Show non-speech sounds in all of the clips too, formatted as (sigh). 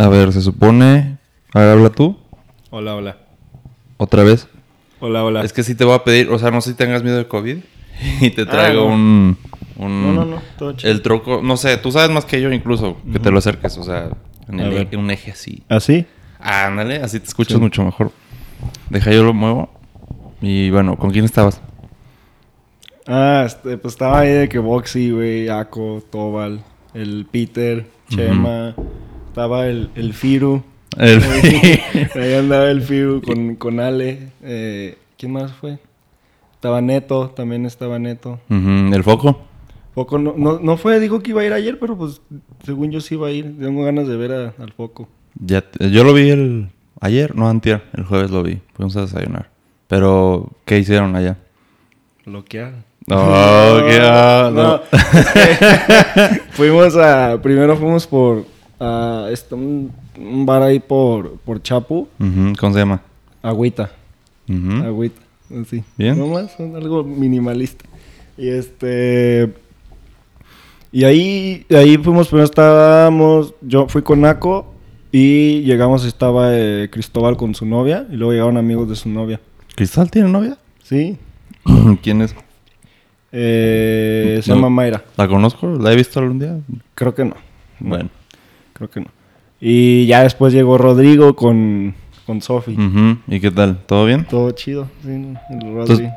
A ver, se supone. A ver, habla tú. Hola, hola. Otra vez. Hola, hola. Es que sí te voy a pedir, o sea, no sé si tengas miedo de COVID. (laughs) Y te traigo Ah, no. un, un- No, no, no, todo chido. El troco, no sé, tú sabes más que yo incluso, que te lo acerques, o sea, en A el eje- un eje así. ¿Así? Ándale, así te escuchas Sí. mucho mejor. Deja yo lo muevo. Y bueno, ¿con quién estabas? Ah, este, pues estaba ahí de que Boxy, güey, Ako, Tobal, el Peter, Chema, estaba el, el Firu. El- (laughs) ahí andaba el Firu con, con Ale. Eh, ¿Quién más fue? Estaba Neto, también estaba Neto. ¿El foco? Foco no, no, no fue, dijo que iba a ir ayer, pero pues según yo sí iba a ir. Tengo ganas de ver a- al Foco. Ya yo lo vi el ayer, no antier, el jueves lo vi. Fuimos a desayunar. Pero, ¿qué hicieron allá? Bloquear. Oh, (laughs) no. no. (laughs) fuimos a. Primero fuimos por. A este, un, un bar ahí por, por Chapu. ¿Cómo se llama? Agüita. Ujú. Agüita. Así. Bien. Algo minimalista. Y este. Y ahí, ahí fuimos, primero estábamos. Yo fui con Naco. Y llegamos, estaba eh, Cristóbal con su novia. Y luego llegaron amigos de su novia. ¿Cristal tiene novia? Sí. (clears throat) ¿Quién es? Eh, se No. llama Mayra. ¿La conozco? ¿La he visto algún día? Creo que no. Bueno. Creo que no. Y ya después llegó Rodrigo con, con Sofi. ¿Y qué tal? ¿Todo bien? Todo chido, sí, el Rodri.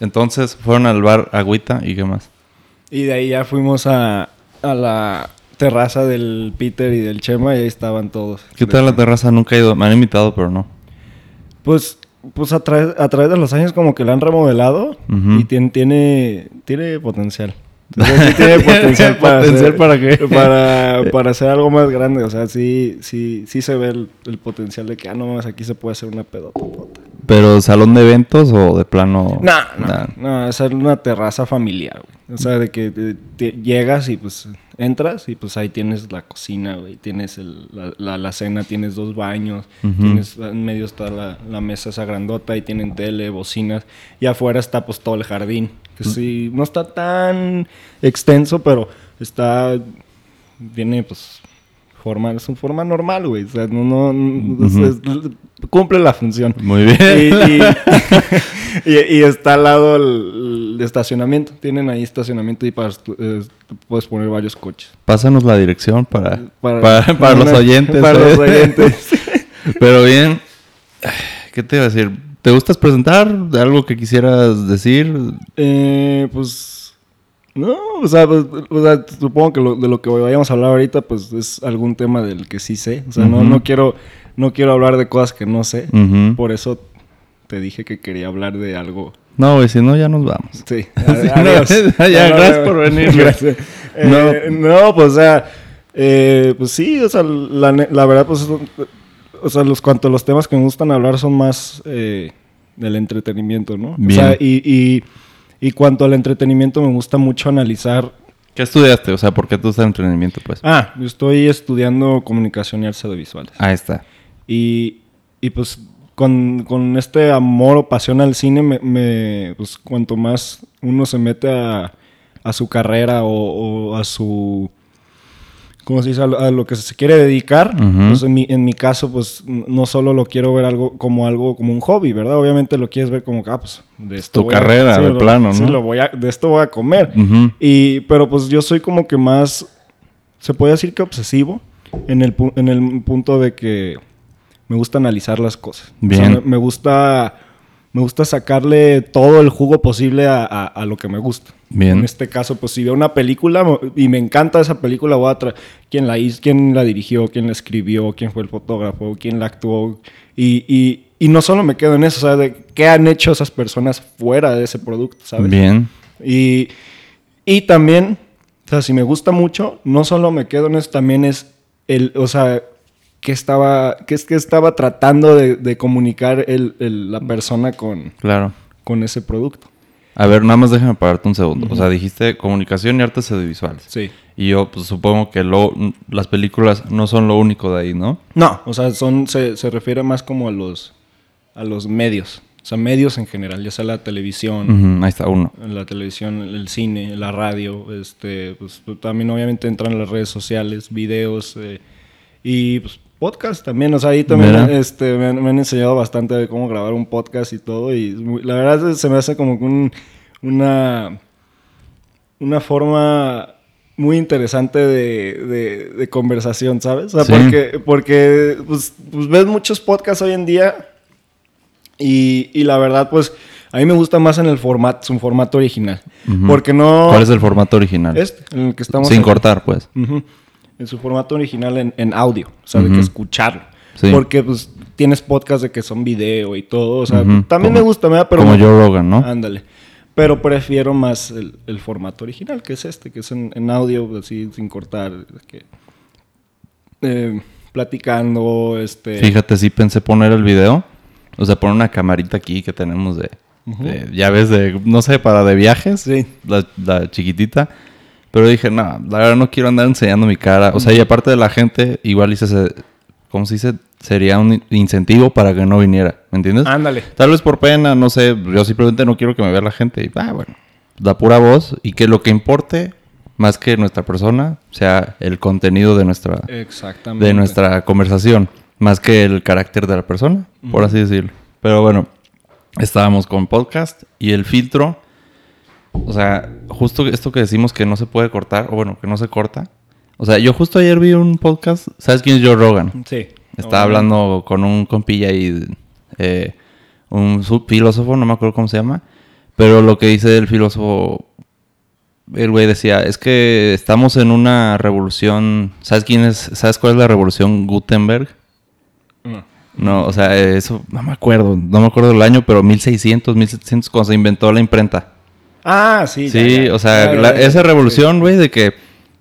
Entonces, fueron al bar Agüita y qué más. Y de ahí ya fuimos a, a la terraza del Peter y del Chema y ahí estaban todos. ¿Qué tal la terraza? Nunca he ido. Me han invitado, pero no. Pues, pues a, través, a través de los años como que la han remodelado y tiene, tiene, tiene potencial. O sea, sí tiene (laughs) potencial para ¿Potencial hacer- para qué? (laughs) Para, para hacer algo más grande. O sea, sí, sí, sí se ve el, el potencial de que, ah, no mames, aquí se puede hacer una pedota. ¿Pero salón de eventos o de plano? No, no, Nah. no, es una terraza familiar, güey. O sea, de que eh, te- llegas y pues entras y pues ahí tienes la cocina, güey. Tienes el, la, la alacena, tienes dos baños, Ujú. tienes en medio está la, la mesa esa grandota y tienen tele, bocinas. Y afuera está pues todo el jardín. Que sí, no está tan extenso, pero está, tiene pues forma, es una forma normal, güey. O sea, no, no, es- cumple la función. Muy bien. Y, y- (laughs) (laughs) y- y está al lado el, el estacionamiento. Tienen ahí estacionamiento y para, eh, puedes poner varios coches. Pásanos la dirección para, Para- para, para para los oyentes. para ¿eh? los oyentes. (laughs) Pero bien. ¿Qué te iba a decir? ¿Te gustas presentar? ¿De algo que quisieras decir? Eh, pues. No, o sea, pues, o sea, supongo que lo- de lo que vayamos a hablar ahorita, pues es algún tema del que sí sé. O sea, no, no quiero, no quiero hablar de cosas que no sé. Por eso te dije que quería hablar de algo. No, güey, si no, ya nos vamos. Sí. (laughs) Adiós. (laughs) no, ya, No, no, gracias no. por venir. Gracias. (laughs) Eh, no. pues o sea, eh, pues sí, o sea, la verdad, pues, o sea, los cuanto a los temas que me gustan hablar son más eh, del entretenimiento, ¿no? Bien. O sea, y, y, y cuanto al entretenimiento me gusta mucho analizar. ¿Qué estudiaste? O sea, ¿por qué tú estás en entrenamiento, pues? Ah, yo estoy estudiando comunicación y artes audiovisuales. Ahí está. Y, y pues con, con este amor o pasión al cine, me, me- pues cuanto más uno se mete a, a su carrera o, o a su... ¿Cómo se dice? A lo, a lo que se quiere dedicar. Ujú. Pues en mi, en mi caso, pues no solo lo quiero ver algo como algo, como un hobby, ¿verdad? Obviamente lo quieres ver como que, ah, pues de esto Tu a- carrera, sí, de lo- plano, sí, ¿no? lo voy a, de esto voy a comer. Y, pero pues yo soy como que más, se puede decir que obsesivo en el, en el punto de que me gusta analizar las cosas. O sea, Bien. me, me gusta, me gusta sacarle todo el jugo posible a, a- a lo que me gusta. Bien. En este caso, pues si veo una película y me encanta esa película, voy a quién la hizo, quién la dirigió, quién la escribió, quién fue el fotógrafo, quién la actuó. Y, y, y no solo me quedo en eso, o sea, de qué han hecho esas personas fuera de ese producto, ¿sabes? Bien. Y, y también, o sea, si me gusta mucho, no solo me quedo en eso, también es el, o sea, que estaba, que es que estaba tratando de, de comunicar el, el- la persona con, Claro. con ese producto. A ver, nada más déjame pararte un segundo. O sea, dijiste comunicación y artes audiovisuales. Sí. Y yo pues, supongo que lo, las películas no son lo único de ahí, ¿no? No, o sea, son, se, se refiere más como a los, a los medios. O sea, medios en general, ya sea la televisión, Ahí está uno. la televisión, el cine, la radio, este, pues también obviamente entran las redes sociales, videos, eh, y pues podcast también. O sea, ahí también este, me, han- me han enseñado bastante de cómo grabar un podcast y todo. Y la verdad se me hace como un- una, una forma muy interesante de, de- de conversación, ¿sabes? O sea, Sí. porque, porque pues, pues ves muchos podcasts hoy en día y, y la verdad, pues a mí me gusta más en el formato, su formato original. Porque no... ¿Cuál es el formato original? Este, en el que estamos... Sin aquí. cortar, pues. Ujú. En su formato original en, en audio, o sea, de que escucharlo. Sí. Porque pues tienes podcasts de que son video y todo, o sea, también Como- me gusta, ¿verdad? Pero Como no- Joe Rogan, ¿no? Ándale. Pero prefiero más el, el formato original, que es este, que es en, en audio, así sin cortar, de que, eh, platicando, este... Fíjate, sí pensé poner el video. O sea, poner una camarita aquí que tenemos de, de llaves de, no sé, para de viajes. Sí. La, la chiquitita. Pero dije, no, la verdad no quiero andar enseñando mi cara. O sea, y aparte de la gente, igual hice, ¿cómo se dice? Sería un incentivo para que no viniera. ¿Me entiendes? Ándale. Tal vez por pena, no sé. Yo simplemente no quiero que me vea la gente. Y, ah, bueno, la pura voz. Y que lo que importe, más que nuestra persona, sea el contenido de nuestra, Exactamente. de nuestra conversación, más que el carácter de la persona, por así decirlo. Pero bueno, estábamos con podcast y el filtro, o sea, justo esto que decimos que no se puede cortar, o bueno, que no se corta. O sea, yo justo ayer vi un podcast, ¿sabes quién es Joe Rogan? Sí. Estaba hablando con un compilla y eh, un filósofo, no me acuerdo cómo se llama, pero lo que dice el filósofo, el güey decía, es que estamos en una revolución, ¿sabes quién es? ¿Sabes cuál es la revolución Gutenberg? Mm. No, o sea, eso no me acuerdo, no me acuerdo del año, pero 1600, 1700 cuando se inventó la imprenta. Ah, sí. Sí, ya, ya. o sea, la- esa revolución, güey, de que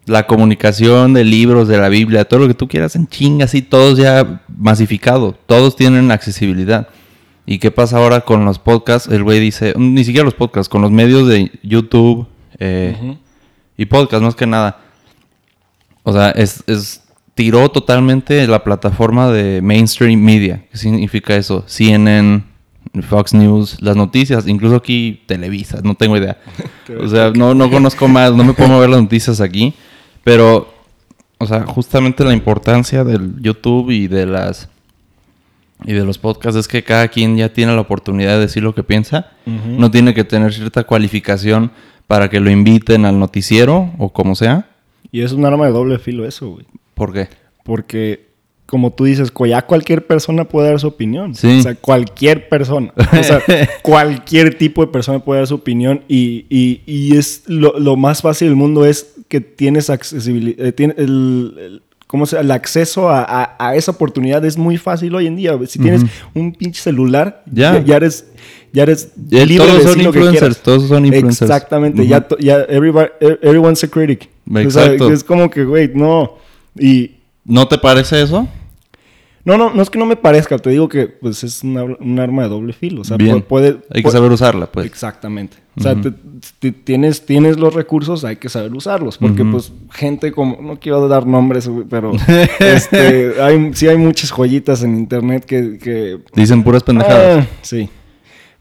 la comunicación de libros, de la Biblia, todo lo que tú quieras en chinga, así, todos ya masificado, todos tienen accesibilidad. ¿Y qué pasa ahora con los podcasts? El güey dice, ni siquiera los podcasts, con los medios de YouTube eh, y podcast, más que nada. O sea, es, es- tiró totalmente la plataforma de mainstream media. ¿Qué significa eso? CNN, Fox News, las noticias, incluso aquí Televisa, no tengo idea. (laughs) O sea, no, no conozco más, no me pongo a ver las noticias aquí. Pero, o sea, justamente la importancia del YouTube y de las y de los podcasts es que cada quien ya tiene la oportunidad de decir lo que piensa. No tiene que tener cierta cualificación para que lo inviten al noticiero o como sea. Y es un arma de doble filo eso, güey. ¿Por qué? Porque, como tú dices, ya cualquier persona puede dar su opinión. Sí. O sea, cualquier persona. O sea, (laughs) cualquier tipo de persona puede dar su opinión. Y, y- y es lo, lo más fácil del mundo es que tienes accesibilidad. el, el- ¿Cómo se El acceso a, a- a esa oportunidad es muy fácil hoy en día. Si tienes un pinche celular, Ya. ya, ya eres. Ya eres Ya libre todos de son lo influencers, todos son influencers. Exactamente, Ujú. ya, to- ya everybody- e- everyone's a critic. O sea, Exacto. es como que, güey, no. Y, ¿No te parece eso? No, no, no es que no me parezca, te digo que pues es una- un arma de doble filo. O sea, Bien. puede. Hay que saber usarla, pues. Exactamente. O sea, te- te- tienes, tienes los recursos, hay que saber usarlos. Porque, pues, gente como. No quiero dar nombres, pero. (laughs) este, hay, sí hay muchas joyitas en internet que. que Dicen puras pendejadas. Ah, sí.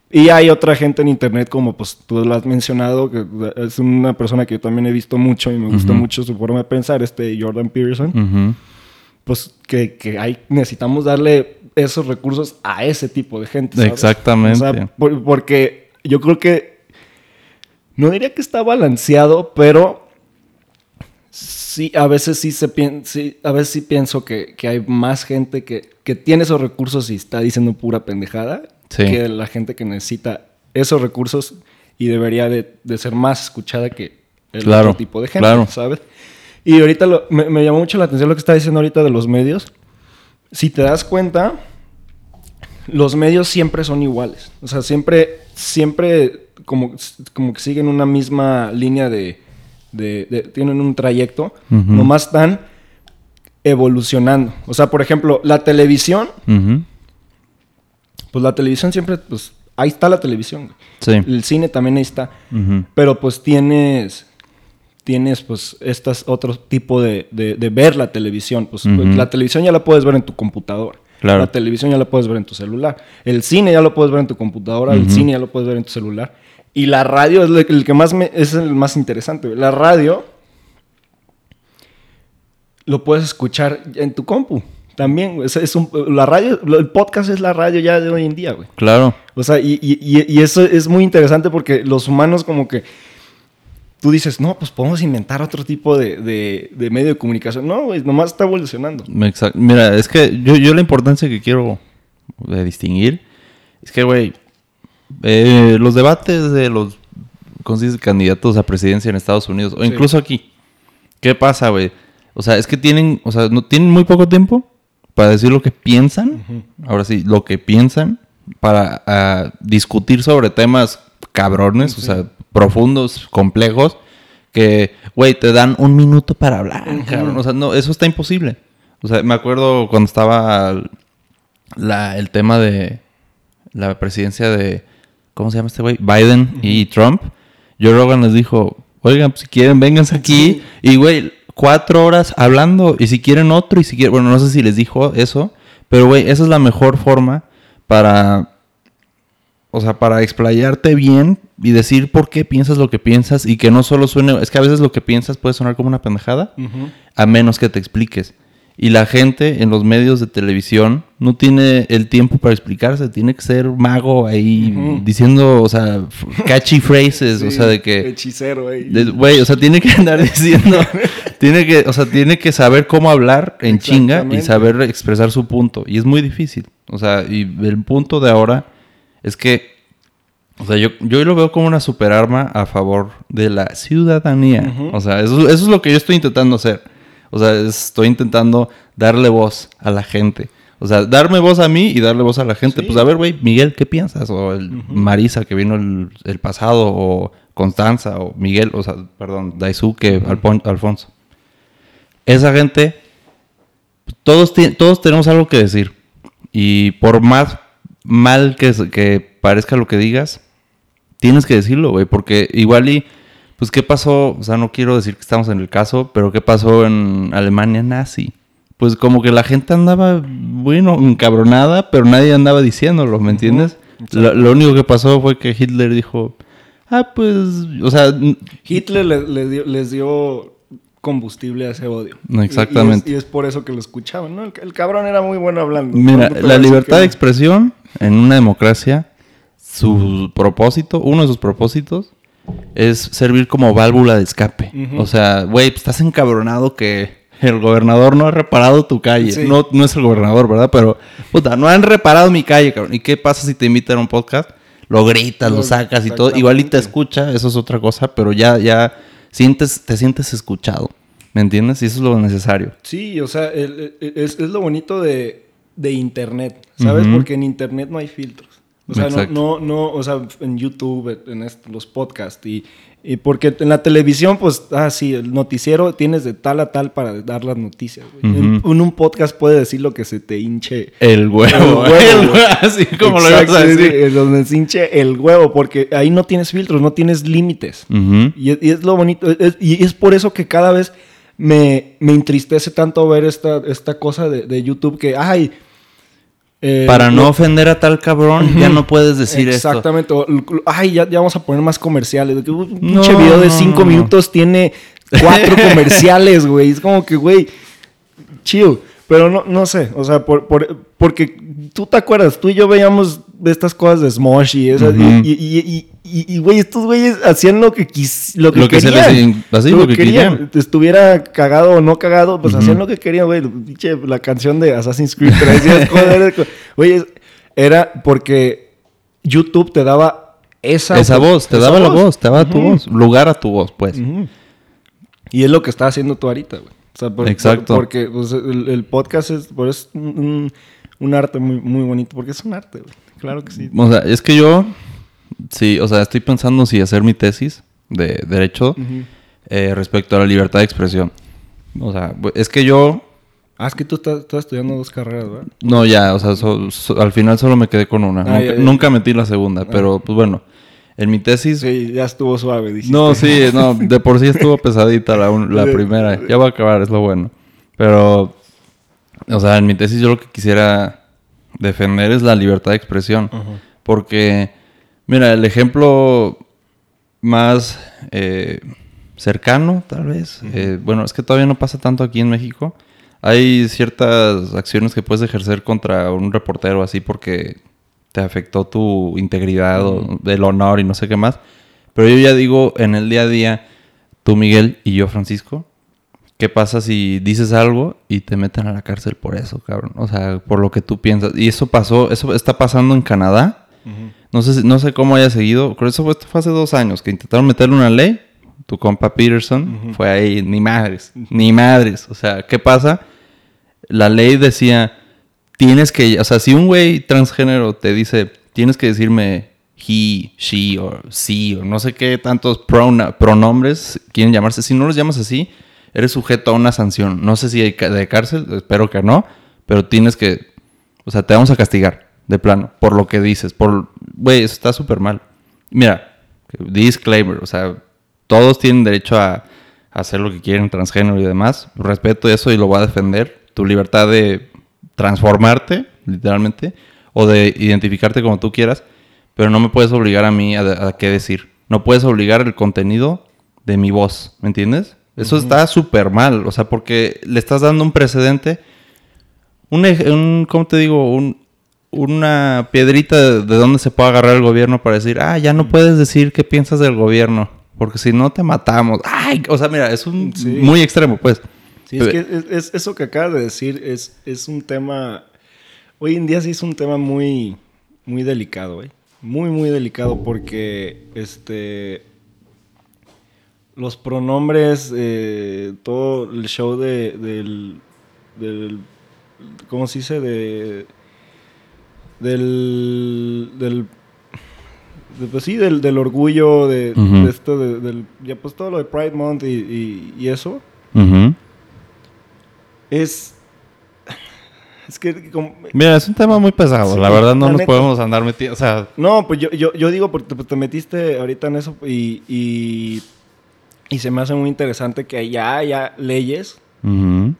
Y hay otra gente en internet, como pues tú lo has mencionado, que es una persona que yo también he visto mucho y me gusta mucho su forma de pensar, este Jordan Peterson. Pues que, que hay, necesitamos darle esos recursos a ese tipo de gente. ¿sabes? Exactamente. O sea, por- porque yo creo que no diría que está balanceado, pero sí, a veces sí se sí, a veces sí pienso que, que hay más gente que, que tiene esos recursos y está diciendo pura pendejada Sí. que la gente que necesita esos recursos y debería de, de ser más escuchada que el Claro, otro tipo de gente, claro. ¿sabes? Y ahorita lo- me, me llamó mucho la atención lo que está diciendo ahorita de los medios. Si te das cuenta, los medios siempre son iguales. O sea, siempre, siempre como, como que siguen una misma línea de, de- de- tienen un trayecto, Ujú. nomás están evolucionando. O sea, por ejemplo, la televisión, pues la televisión siempre, pues ahí está la televisión. Sí. El cine también ahí está. Pero pues tienes, tienes pues estas otro tipo de, de- de ver la televisión. Pues Ujú. la televisión ya la puedes ver en tu computadora. Claro. La televisión ya la puedes ver en tu celular. El cine ya lo puedes ver en tu computadora. El cine ya lo puedes ver en tu celular. Y la radio es el, que más me, es el más interesante. La radio lo puedes escuchar en tu compu. También. Es, es un, la radio, el podcast es la radio ya de hoy en día, güey. Claro. O sea, y- y eso es muy interesante porque los humanos como que... Tú dices, no, pues podemos inventar otro tipo de, de- de medio de comunicación. No, güey, nomás está evolucionando. Mira, es que yo, yo la importancia que quiero eh, distinguir es que, güey, eh, los debates de los candidatos a presidencia en Estados Unidos o Sí. incluso aquí, ¿qué pasa, güey? O sea, es que tienen, o sea, no tienen muy poco tiempo para decir lo que piensan, ahora sí, lo que piensan, para ah, discutir sobre temas cabrones, o sea, profundos, complejos, que, güey, te dan un minuto para hablar, cabrón. O sea, no, eso está imposible. O sea, me acuerdo cuando estaba la, el tema de la presidencia de, ¿cómo se llama este güey? Biden y Trump. Joe Rogan les dijo, oigan, pues, si quieren, vénganse aquí. Y, güey, cuatro horas hablando. Y si quieren otro, y si quieren, bueno, no sé si les dijo eso. Pero, güey, esa es la mejor forma para, o sea, para explayarte bien y decir por qué piensas lo que piensas y que no solo suene, es que a veces lo que piensas puede sonar como una pendejada, a menos que te expliques. Y la gente en los medios de televisión no tiene el tiempo para explicarse, tiene que ser mago ahí diciendo, o sea, catchy phrases, o sea, de que... Hechicero, güey. o sea, tiene que andar diciendo, (laughs) tiene que, o sea, tiene que saber cómo hablar en chinga y saber expresar su punto. Y es muy difícil. O sea, y el punto de ahora es que, o sea, yo, yo lo veo como una superarma a favor de la ciudadanía. O sea, eso, eso es lo que yo estoy intentando hacer. O sea, estoy intentando darle voz a la gente. O sea, darme voz a mí y darle voz a la gente. Sí. Pues a ver, güey, Miguel, ¿qué piensas? O el Marisa que vino el, el pasado, o Constanza, o Miguel, o sea, perdón, Daisuke, Alpon- Alfonso. Esa gente, todos, todos tenemos algo que decir. Y por más mal que, que parezca lo que digas, tienes que decirlo, güey. Porque igual y, pues, ¿qué pasó? O sea, no quiero decir que estamos en el caso, pero ¿qué pasó en Alemania nazi? Pues como que la gente andaba, bueno, encabronada, pero nadie andaba diciéndolo, ¿me entiendes? Lo, lo único que pasó fue que Hitler dijo, ah, pues, o sea, Hitler le- le dio- les dio combustible a ese odio. Y- exactamente. Y, es, y es por eso que lo escuchaban, ¿no? El, el cabrón era muy bueno hablando. Mira, la libertad que de expresión en una democracia, su propósito, uno de sus propósitos, es servir como válvula de escape. O sea, güey, pues, estás encabronado que el gobernador no ha reparado tu calle. Sí. No, no es el gobernador, ¿verdad? Pero, puta, no han reparado mi calle, cabrón. ¿Y qué pasa si te invitan a un podcast? Lo gritas, lo, Lo- sacas y todo. Igual y te escucha, eso es otra cosa, pero ya, ya sientes, te sientes escuchado. ¿Me entiendes? Y eso es lo necesario. Sí, o sea, el- el- es, es lo bonito de, de Internet, ¿sabes? Porque en Internet no hay filtros. O sea, no, Exacto. no, no, o sea, en YouTube, en los podcasts y, y porque en la televisión, pues, ah, sí, el noticiero tienes de tal a tal para dar las noticias. güey. en, un podcast puede decir lo que se te hinche. El huevo. El huevo, (laughs) El güey. Así como lo ibas a decir. donde se hinche el huevo, porque ahí no tienes filtros, no tienes límites. Y es, y es lo bonito, y es por eso que cada vez me, me entristece tanto ver esta, esta cosa de, de YouTube que, ay... eh, Para no lo- ofender a tal cabrón, ya no puedes decir esto. Exactamente. l- Ay, ya, ya vamos a poner más comerciales. Un No, pinche video de cinco no. minutos tiene cuatro (laughs) comerciales, güey. Es como que, güey, chill. Pero no, no sé, o sea, por, por- porque tú te acuerdas, tú y yo veíamos estas cosas de Smosh y esas, y- y, güey, estos güeyes hacían lo que, quis, lo que Lo que se querían. les así, lo que querían. Estuviera cagado o no cagado, pues hacían lo que querían, güey. La canción de Assassin's Creed 3, decías, joder, güey, era porque YouTube te daba esa, Esa voz, te esa daba la voz, te daba tu voz, lugar a tu voz, pues. Y es lo que estás haciendo tú ahorita, güey. O sea, por- Exacto. por- porque pues, el, el podcast es, por eso es un, un- un arte muy, muy bonito, porque es un arte, güey. Claro que sí. O sea, es que yo, sí, o sea, estoy pensando si hacer mi tesis de derecho eh, respecto a la libertad de expresión. O sea, es que yo, Ah, es que tú estás, estás estudiando dos carreras, ¿verdad? no, ya, o sea, so- so- al final solo me quedé con una. Ah, nunca, ya, ya. nunca metí la segunda, pero pues bueno, en mi tesis... Sí, ya estuvo suave, dijiste. No, sí, no, de por sí estuvo pesadita la, un- la (laughs) Sí. primera. Ya va a acabar, es lo bueno. Pero, o sea, en mi tesis yo lo que quisiera defender es la libertad de expresión. Porque, mira, el ejemplo más eh, cercano, tal vez, eh, bueno, es que todavía no pasa tanto aquí en México. hay ciertas acciones que puedes ejercer contra un reportero así porque te afectó tu integridad o el honor y no sé qué más. Pero yo ya digo en el día a día, tú Miguel y yo Francisco, ¿qué pasa si dices algo y te meten a la cárcel por eso, cabrón? O sea, por lo que tú piensas. Y eso pasó, eso está pasando en Canadá. No sé, si- no sé cómo haya seguido. Creo que eso fue, esto fue hace dos años que intentaron meterle una ley. Tu compa Peterson fue ahí, ni madres, ni madres. O sea, ¿qué pasa? La ley decía, tienes que, o sea, si un güey transgénero te dice, tienes que decirme he, she o she o no sé qué tantos pronombres quieren llamarse, si no los llamas así, eres sujeto a una sanción. No sé si de cárcel, espero que no, pero tienes que, o sea, te vamos a castigar de plano por lo que dices, por, güey, eso está súper mal. Mira, disclaimer, o sea, todos tienen derecho a, a hacer lo que quieren, transgénero y demás. Respeto eso y lo voy a defender. Tu libertad de transformarte, literalmente, o de identificarte como tú quieras, pero no me puedes obligar a mí a, a qué decir. No puedes obligar el contenido de mi voz, ¿me entiendes? Eso está súper mal, o sea, porque le estás dando un precedente, un, un ¿cómo te digo? Un, una piedrita de, de donde se puede agarrar el gobierno para decir, ah, ya no puedes decir qué piensas del gobierno, porque si no te matamos. Ay, o sea, mira, es un Sí. muy extremo, pues. Sí, es que es, es- eso que acabas de decir es, es un tema. Hoy en día sí es un tema muy, muy delicado, güey. Muy, muy delicado porque este. Los pronombres, eh, todo el show de, del, del. ¿Cómo se dice? De. Del. del de- pues sí, del, del orgullo, de, Ujú. de esto, de- del, ya pues todo lo de Pride Month y, y- y eso, Ujú. es. Es que. como- Mira, es un tema muy pesado, Sí, la verdad no la nos neta. podemos andar metiendo, o sea, no, pues yo, yo, yo digo, porque te, te metiste ahorita en eso y, y. y se me hace muy interesante que ya haya leyes.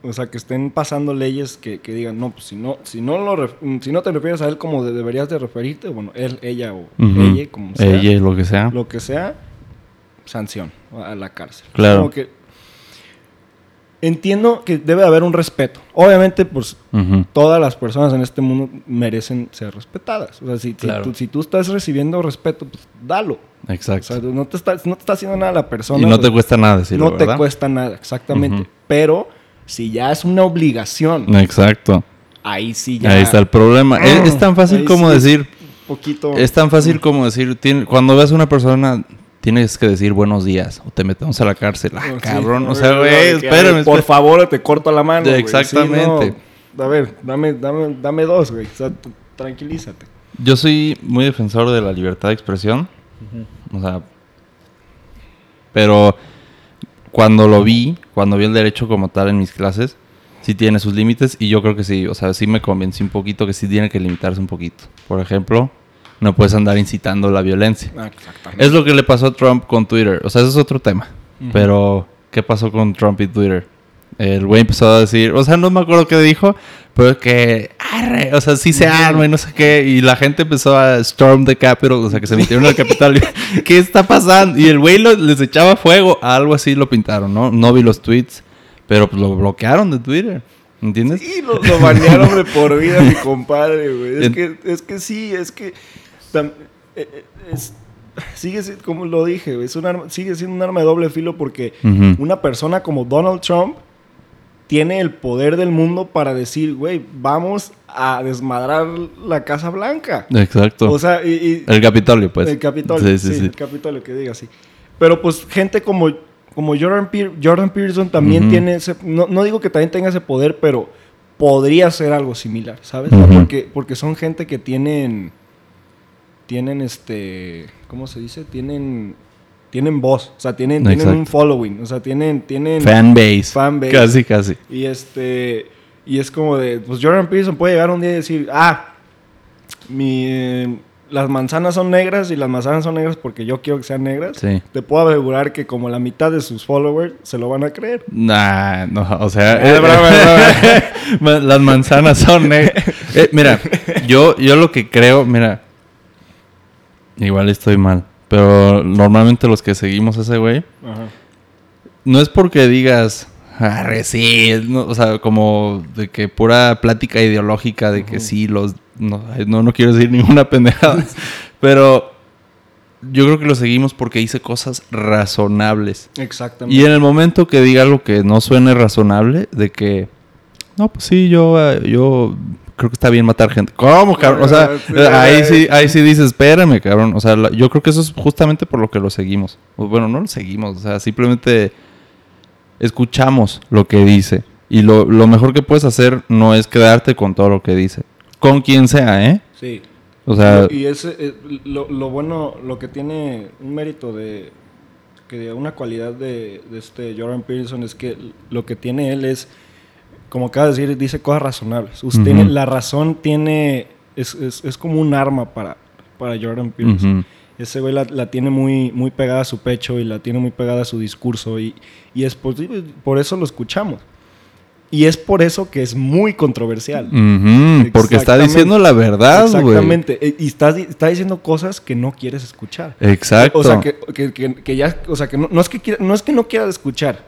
O sea, que estén pasando leyes que, que digan, no, pues si no, si no lo ref- si no te refieres a él como de- deberías de referirte, bueno, él, ella o ella, como sea, Ella, lo que sea. lo que sea, sanción a la cárcel. Claro. Como que entiendo que debe haber un respeto. Obviamente, pues todas las personas en este mundo merecen ser respetadas. O sea, si, si Claro. tú, si tú estás recibiendo respeto, pues dalo. O Exacto. sea, no te está, no te está haciendo nada la persona. y no te cuesta nada decirlo, no te cuesta nada, exactamente. Pero si ya es una obligación, Exacto. ahí sí ya. Ahí está el problema. es, es tan fácil Ahí como sí decir, poquito. es tan fácil como decir, tiene- cuando ves a una persona, tienes que decir buenos días o te metemos a la cárcel. Ah, Sí, cabrón, o sea, güey, espérame. ay, Por favor, te corto la mano. Exactamente. Sí, no. A ver, dame, dame, dame dos, güey. O sea, tranquilízate. Yo soy muy defensor de la libertad de expresión. O sea, pero cuando lo vi, cuando vi el derecho como tal en mis clases, sí tiene sus límites y yo creo que sí, o sea, sí me convencí un poquito que sí tiene que limitarse un poquito. Por ejemplo, no puedes andar incitando la violencia. Ah, exactamente. Es lo que le pasó a Trump con Twitter. O sea, ese es otro tema. Pero, ¿qué pasó con Trump y Twitter? El güey empezó a decir, o sea, no me acuerdo qué dijo, pero que, arre, o sea, sí se arma y no sé qué. Y la gente empezó a storm the Capitol, o sea, que se metieron al Capitolio. (laughs) ¿Qué está pasando? Y el güey les echaba fuego. Algo así lo pintaron, ¿no? No vi los tweets, pero pues, lo bloquearon de Twitter. ¿Entiendes? Sí, lo, lo banearon de por vida, mi compadre, güey. Es que, es que sí, es que. tam- eh, eh, es- sigue siendo, como lo dije, es un arma- sigue siendo un arma de doble filo porque Ujú. una persona como Donald Trump tiene el poder del mundo para decir, güey, vamos a desmadrar la Casa Blanca. Exacto. O sea, y, y- el Capitolio, pues. el Capitolio, Sí, sí, sí, sí. el Capitolio, que diga así. Pero pues gente como, como Jordan, Peer- Jordan Peterson también tiene ese... No, no digo que también tenga ese poder, pero podría ser algo similar, ¿sabes? Porque, porque son gente que tienen... Tienen este... ¿Cómo se dice? Tienen... Tienen voz, o sea, tienen, tienen un following, o sea, tienen... tienen Fanbase. Fanbase. Casi, casi. y este. Y es como de. Pues Jordan Peterson puede llegar un día y decir. Ah, mi. eh, las manzanas son negras y las manzanas son negras porque yo quiero que sean negras. Sí. Te puedo asegurar que como la mitad de sus followers se lo van a creer. Nah, no, o sea, Eh, broma, (laughs) Ma- las manzanas son neg- Eh, mira, yo, yo lo que creo, mira, igual estoy mal, pero normalmente los que seguimos a ese güey, Ajá. no es porque digas, Arre, sí, no, o sea, como de que pura plática ideológica de que sí, los... No, no, no quiero decir (laughs) ninguna pendejada, pero yo creo que lo seguimos porque dice cosas razonables. Exactamente. Y en el momento que diga algo que no suene razonable, de que, no, pues sí, yo, eh, yo creo que está bien matar gente. ¿Cómo, cabrón? O sea, (laughs) Sí, ahí sí, ahí sí dices, espérame, cabrón. O sea, la- yo creo que eso es justamente por lo que lo seguimos. Bueno, no lo seguimos, o sea, simplemente escuchamos lo que dice. Y lo, lo mejor que puedes hacer no es quedarte con todo lo que dice. Con quien sea, ¿eh? Sí. O sea, y ese, eh, lo, lo bueno, lo que tiene un mérito de, que una cualidad de, de este Jordan Peterson es que lo que tiene él es, como acaba de decir, dice cosas razonables. Usted Ujú. tiene- la razón tiene, es, es, es como un arma para, para Jordan Peterson. ujú. Ese güey la, la tiene muy, muy pegada a su pecho y la tiene muy pegada a su discurso y, y es por, por eso lo escuchamos. Y es por eso que es muy controversial. Ujú, porque está diciendo la verdad, güey. Exactamente. E- Y está, está diciendo cosas que no quieres escuchar. Exacto. O sea, que, que- que- que ya, o sea, que no, no es que quiera- no es que no quieras escuchar.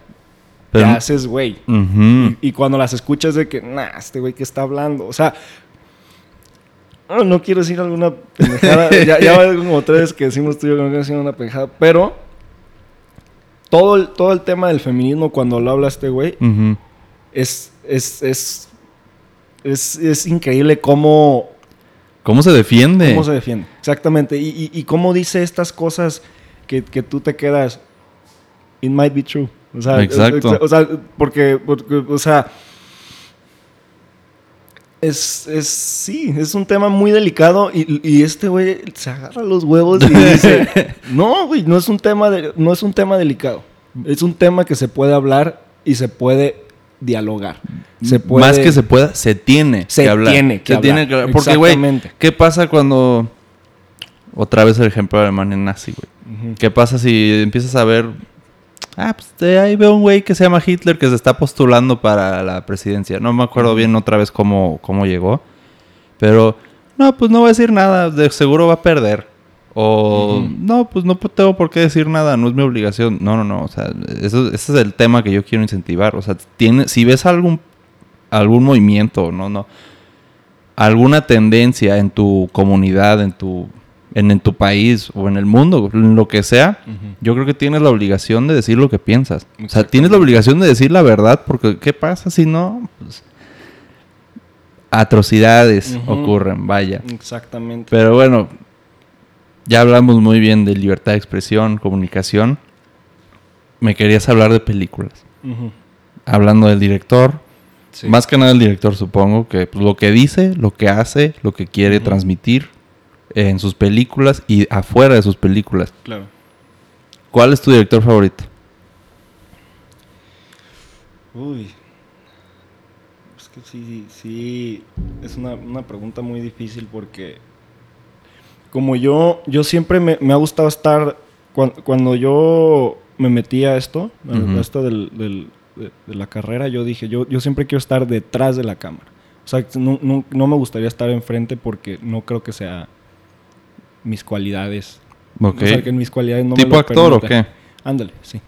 Pero- te haces güey. Y, y cuando las escuchas de que, nah, este güey que está hablando. O sea, no, no quiero decir alguna pendejada. (laughs) ya, ya va como tres que decimos tú y yo que no quiero decir una pendejada. Pero todo el, todo el tema del feminismo, cuando lo habla este güey, es, es, es, es, es increíble cómo, ¿Cómo se defiende? cómo se defiende. Exactamente. Y, y, y cómo dice estas cosas que, que tú te quedas. It might be true. O sea, Exacto. exa- O sea, porque, porque, o sea. Es, es, sí, es un tema muy delicado y, y este güey se agarra los huevos y dice, (laughs) no, güey, no es un tema de, no es un tema delicado. Es un tema que se puede hablar y se puede dialogar. Se puede, Más que se pueda, se tiene Se que hablar. tiene que Se hablar. tiene que hablar. Porque, güey, Exactamente. ¿qué pasa cuando... Otra vez el ejemplo de Alemania nazi, güey. ¿Qué pasa si empiezas a ver... Ah, pues de ahí veo un güey que se llama Hitler que se está postulando para la presidencia. No me acuerdo bien otra vez cómo, cómo llegó. Pero, no, pues no voy a decir nada. De seguro va a perder. O, no, pues no tengo por qué decir nada. No es mi obligación. No, no, no. O sea, eso, ese es el tema que yo quiero incentivar. O sea, tiene, si ves algún, algún movimiento, no, no. Alguna tendencia en tu comunidad, en tu, en, en tu país o en el mundo, en lo que sea, yo creo que tienes la obligación de decir lo que piensas. O sea, tienes la obligación de decir la verdad, porque ¿qué pasa si no? Pues, atrocidades ocurren, vaya. Exactamente. Pero bueno, ya hablamos muy bien de libertad de expresión, comunicación. Me querías hablar de películas. Hablando del director, Sí. más que nada el director supongo, que pues, lo que dice, lo que hace, lo que quiere transmitir en sus películas y afuera de sus películas. Claro. ¿Cuál es tu director favorito? Uy. Es que sí, sí, es una, una pregunta muy difícil porque como yo, yo siempre me, me ha gustado estar, cuan- cuando, yo me metí a esto, a- Ujú. a esto del, del- de, de la carrera, yo dije, yo, yo siempre quiero estar detrás de la cámara. O sea, no, no- no me gustaría estar enfrente porque no creo que sea mis cualidades. Ok. O sea, que mis cualidades no me ¿Tipo actor o qué? Ándale, sí.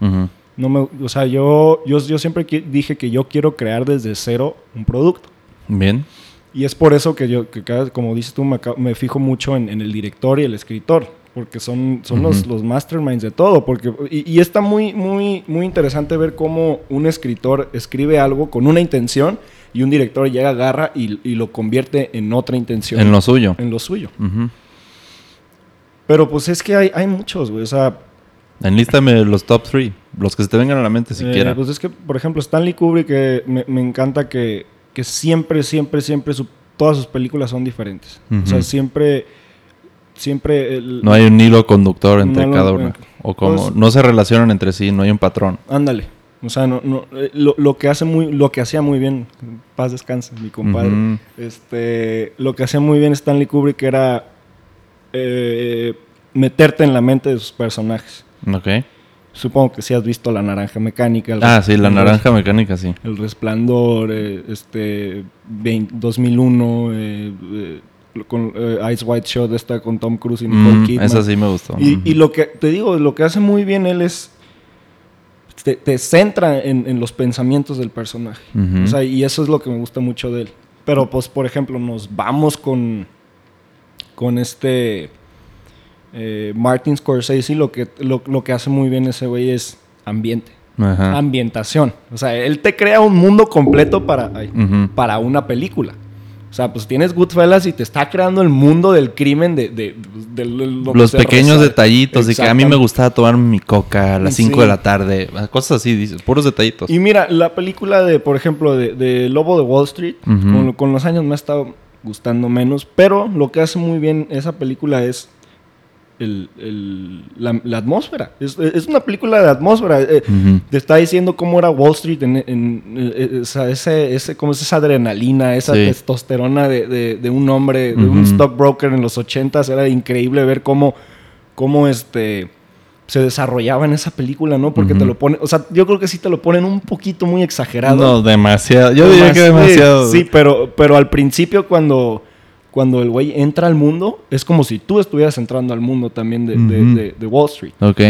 No me, o sea, yo, yo, yo siempre dije que yo quiero crear desde cero un producto. Bien. Y es por eso que yo, que cada, como dices tú, me, fijo mucho en, en el director y el escritor. Porque son, son los, los masterminds de todo. Porque, y, y está muy, muy, muy interesante ver cómo un escritor escribe algo con una intención y un director llega, agarra y, y lo convierte en otra intención. En lo suyo. en lo suyo. Ujú. Pero pues es que hay, hay muchos, güey. O sea, Enlístame los top 3, los que se te vengan a la mente siquiera. Eh, pues es que, por ejemplo, Stanley Kubrick, que me, me encanta que, que siempre, siempre, siempre su- todas sus películas son diferentes. O sea, siempre, siempre... el- no hay un hilo conductor entre No, cada no. una. O como Pues- no se relacionan entre sí, no hay un patrón. Ándale. O sea, no, no, eh, lo, lo que hace muy, lo que hacía muy bien, paz descanse, mi compadre. Este, lo que hacía muy bien Stanley Kubrick era eh, meterte en la mente de sus personajes. Ok. Supongo que sí has visto La Naranja Mecánica. el- Ah, sí, la naranja mecánica, sí. El Resplandor, eh, este, 20 2001, eh, con Ice White Shot, esta con Tom Cruise y Nicole Mm, Kidman. esa sí me gustó. Y, lo que te digo, lo que hace muy bien él es te, te centra en, en los pensamientos del personaje. O sea, y eso es lo que me gusta mucho de él. Pero, pues, por ejemplo, nos vamos con, con este eh, Martin Scorsese. Lo que, lo, lo que hace muy bien ese güey es ambiente, Ajá. ambientación. O sea, él te crea un mundo completo para, ay, para una película. O sea, pues tienes Goodfellas y te está creando el mundo del crimen de, de- de lo que Los pequeños detallitos de que a mí me gustaba tomar mi coca a las Sí. 5 de la tarde. Cosas así, dices, puros detallitos. Y mira, la película de, por ejemplo, de, Lobo de Wall Street, con los años me ha estado gustando menos, pero lo que hace muy bien esa película es el- el- la, la atmósfera. Es, es una película de atmósfera. eh. Te está diciendo cómo era Wall Street, en, en- eh, sea, ese, ese, cómo es esa adrenalina, esa Sí. testosterona de, de- de un hombre, de un Ujú. stockbroker en los ochentas. Era increíble ver cómo, cómo este, se desarrollaba en esa película, ¿no? Porque te lo ponen, o sea, yo creo que sí te lo ponen un poquito muy exagerado. No, demasiado. Yo diría que Demas- demasiado. Sí, pero, pero al principio cuando, cuando el güey entra al mundo, es como si tú estuvieras entrando al mundo también de, de- de- de Wall Street. Ok.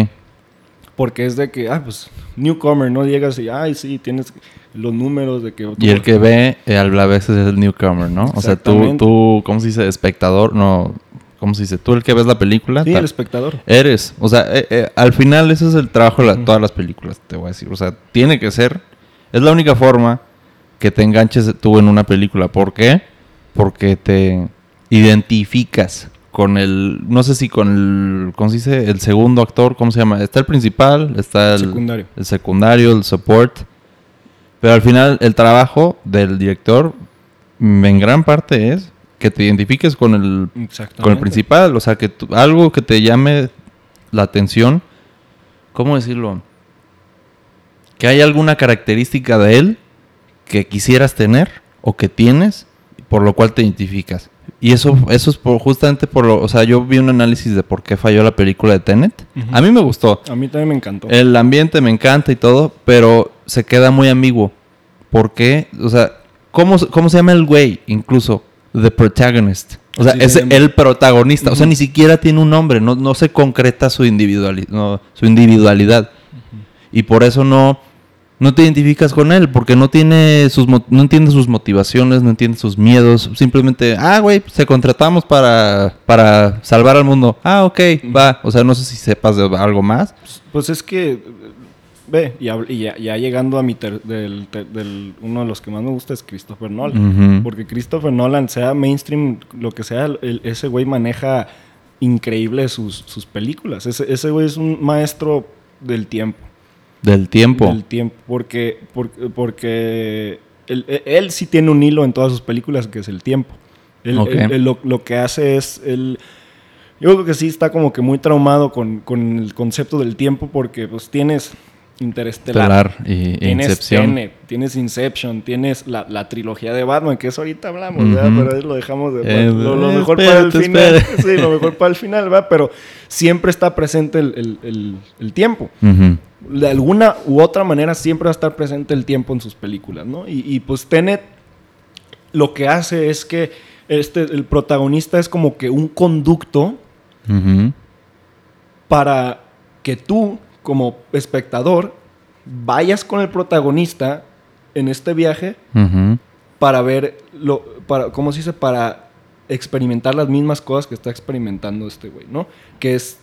Porque es de que, ah, pues, newcomer, ¿no? Llegas y, ay, sí, tienes los números de que... Y el que ve eh, a veces es el newcomer, ¿no? O sea, tú, tú, ¿cómo se dice? Espectador, no. ¿Cómo se dice? Tú el que ves la película. Sí, tal- el espectador. Eres. O sea, eh, eh, al final ese es el trabajo de la- todas las películas, te voy a decir. O sea, tiene que ser. Es la única forma que te enganches tú en una película. ¿Por qué? Porque te identificas con el. No sé si con el. ¿Cómo se dice? El segundo actor, ¿cómo se llama? Está el principal, está el Secundario. el secundario, el support. Pero al final el trabajo del director en gran parte es que te identifiques con el con el principal, o sea, que algo que te llame la atención, ¿cómo decirlo? Que hay alguna característica de él que quisieras tener o que tienes, por lo cual te identificas. Y eso, eso es por, justamente por lo, o sea, yo vi un análisis de por qué falló la película de Tenet. A mí me gustó. A mí también me encantó. El ambiente me encanta y todo, pero se queda muy ambiguo. ¿Por qué? O sea, ¿cómo, cómo se llama el güey? Incluso, the protagonist. O sea, es se el protagonista. O sea, ni siquiera tiene un nombre, no, no se concreta su, individuali- no, su individualidad. Y por eso no, no te identificas con él, porque no tiene sus no entiende sus motivaciones, no entiende sus miedos. Simplemente, ah, güey, pues, te contratamos para, para salvar al mundo. Ah, ok, va. O sea, no sé si sepas de algo más. Pues es que, ve, y, ya, ya llegando a mi ter- del, ter- del- uno de los que más me gusta es Christopher Nolan. Porque Christopher Nolan, sea mainstream, lo que sea, el- ese güey maneja increíble sus, sus películas. Ese, ese güey es un maestro del tiempo. Del tiempo. Del tiempo. Porque, porque, porque él, él sí tiene un hilo en todas sus películas que es el tiempo. Él- Ok. él- él lo, lo que hace es... Él, yo creo que sí está como que muy traumado con, con el concepto del tiempo porque pues tienes Interestelar. Estelar y, Tienes Incepción. Tenet, tienes Inception, tienes la, la trilogía de Batman, que eso ahorita hablamos, Ujú. ¿verdad? Pero ahí lo dejamos de Eh, lo, lo eh, mejor para el final. espérate. Sí, lo mejor para el final, ¿verdad? Pero siempre está presente el, el- el- el tiempo. De alguna u otra manera siempre va a estar presente el tiempo en sus películas, ¿no? Y, y, pues Tenet lo que hace es que este, el protagonista es como que un conducto para que tú, como espectador, vayas con el protagonista en este viaje para ver, lo, para, ¿cómo se dice? Para experimentar las mismas cosas que está experimentando este güey, ¿no? Que es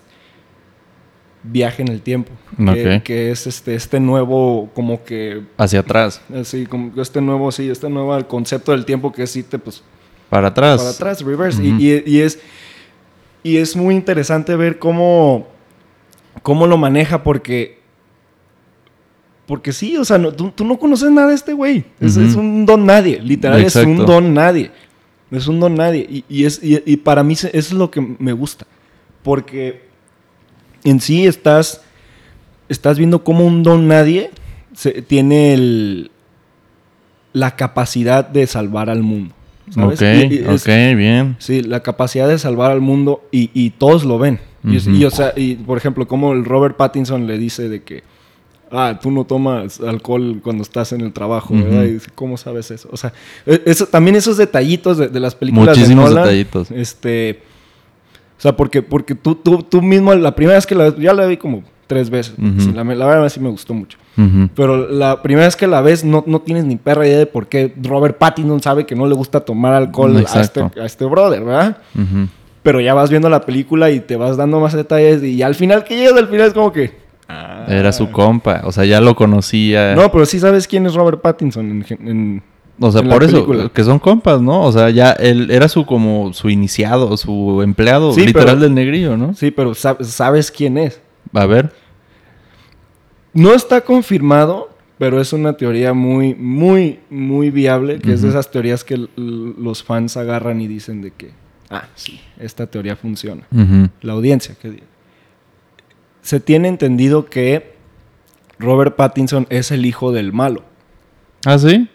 viaje en el tiempo. Que, Ok. que es este, este nuevo, como que, Hacia atrás. así, como este nuevo, sí, este nuevo concepto del tiempo que es irte, pues, Para atrás. para atrás, reverse. Y- Ujú. y, y es, y es muy interesante ver cómo, cómo lo maneja porque... Porque sí, o sea, no- tú, tú no conoces nada de este güey. Es, un don nadie. Literal, es un don nadie. Es un don nadie. Y, y es, y, y para mí eso es lo que me gusta. Porque en sí estás, estás viendo cómo un don nadie se- tiene el, la capacidad de salvar al mundo. ¿Sabes? Ok, Y- y es- ok, bien. Sí, la capacidad de salvar al mundo y, y todos lo ven. Y, o sea, y por ejemplo, como el Robert Pattinson le dice de que, ah, tú no tomas alcohol cuando estás en el trabajo, ¿verdad? Y dice, ¿cómo sabes eso? O sea, e- eso, también esos detallitos de, de las películas Muchísimos de Nolan. detallitos. Este, o sea, porque, porque tú, tú, tú mismo, la primera vez que la, ya la vi como tres veces. Ujú. Sí, la, la verdad sí me gustó mucho. Pero la primera vez que la ves, no, no tienes ni perra idea de por qué Robert Pattinson sabe que no le gusta tomar alcohol a este, a este brother, ¿verdad? Pero ya vas viendo la película y te vas dando más detalles y al final que llegas al final es como que... ah. Era su compa. O sea, ya lo conocía. No, pero sí sabes quién es Robert Pattinson en... o sea, por eso, película. que son compas, ¿no? O sea, ya él era su como su iniciado, su empleado, Sí, literal pero- del negrillo, ¿no? Sí, pero sab- sabes quién es. A ver. No está confirmado, pero es una teoría muy, muy, muy viable, que es de esas teorías que los fans agarran y dicen de que, ah, sí, esta teoría funciona. La audiencia, que. Se tiene entendido que Robert Pattinson es el hijo del malo. ¿Ah, sí?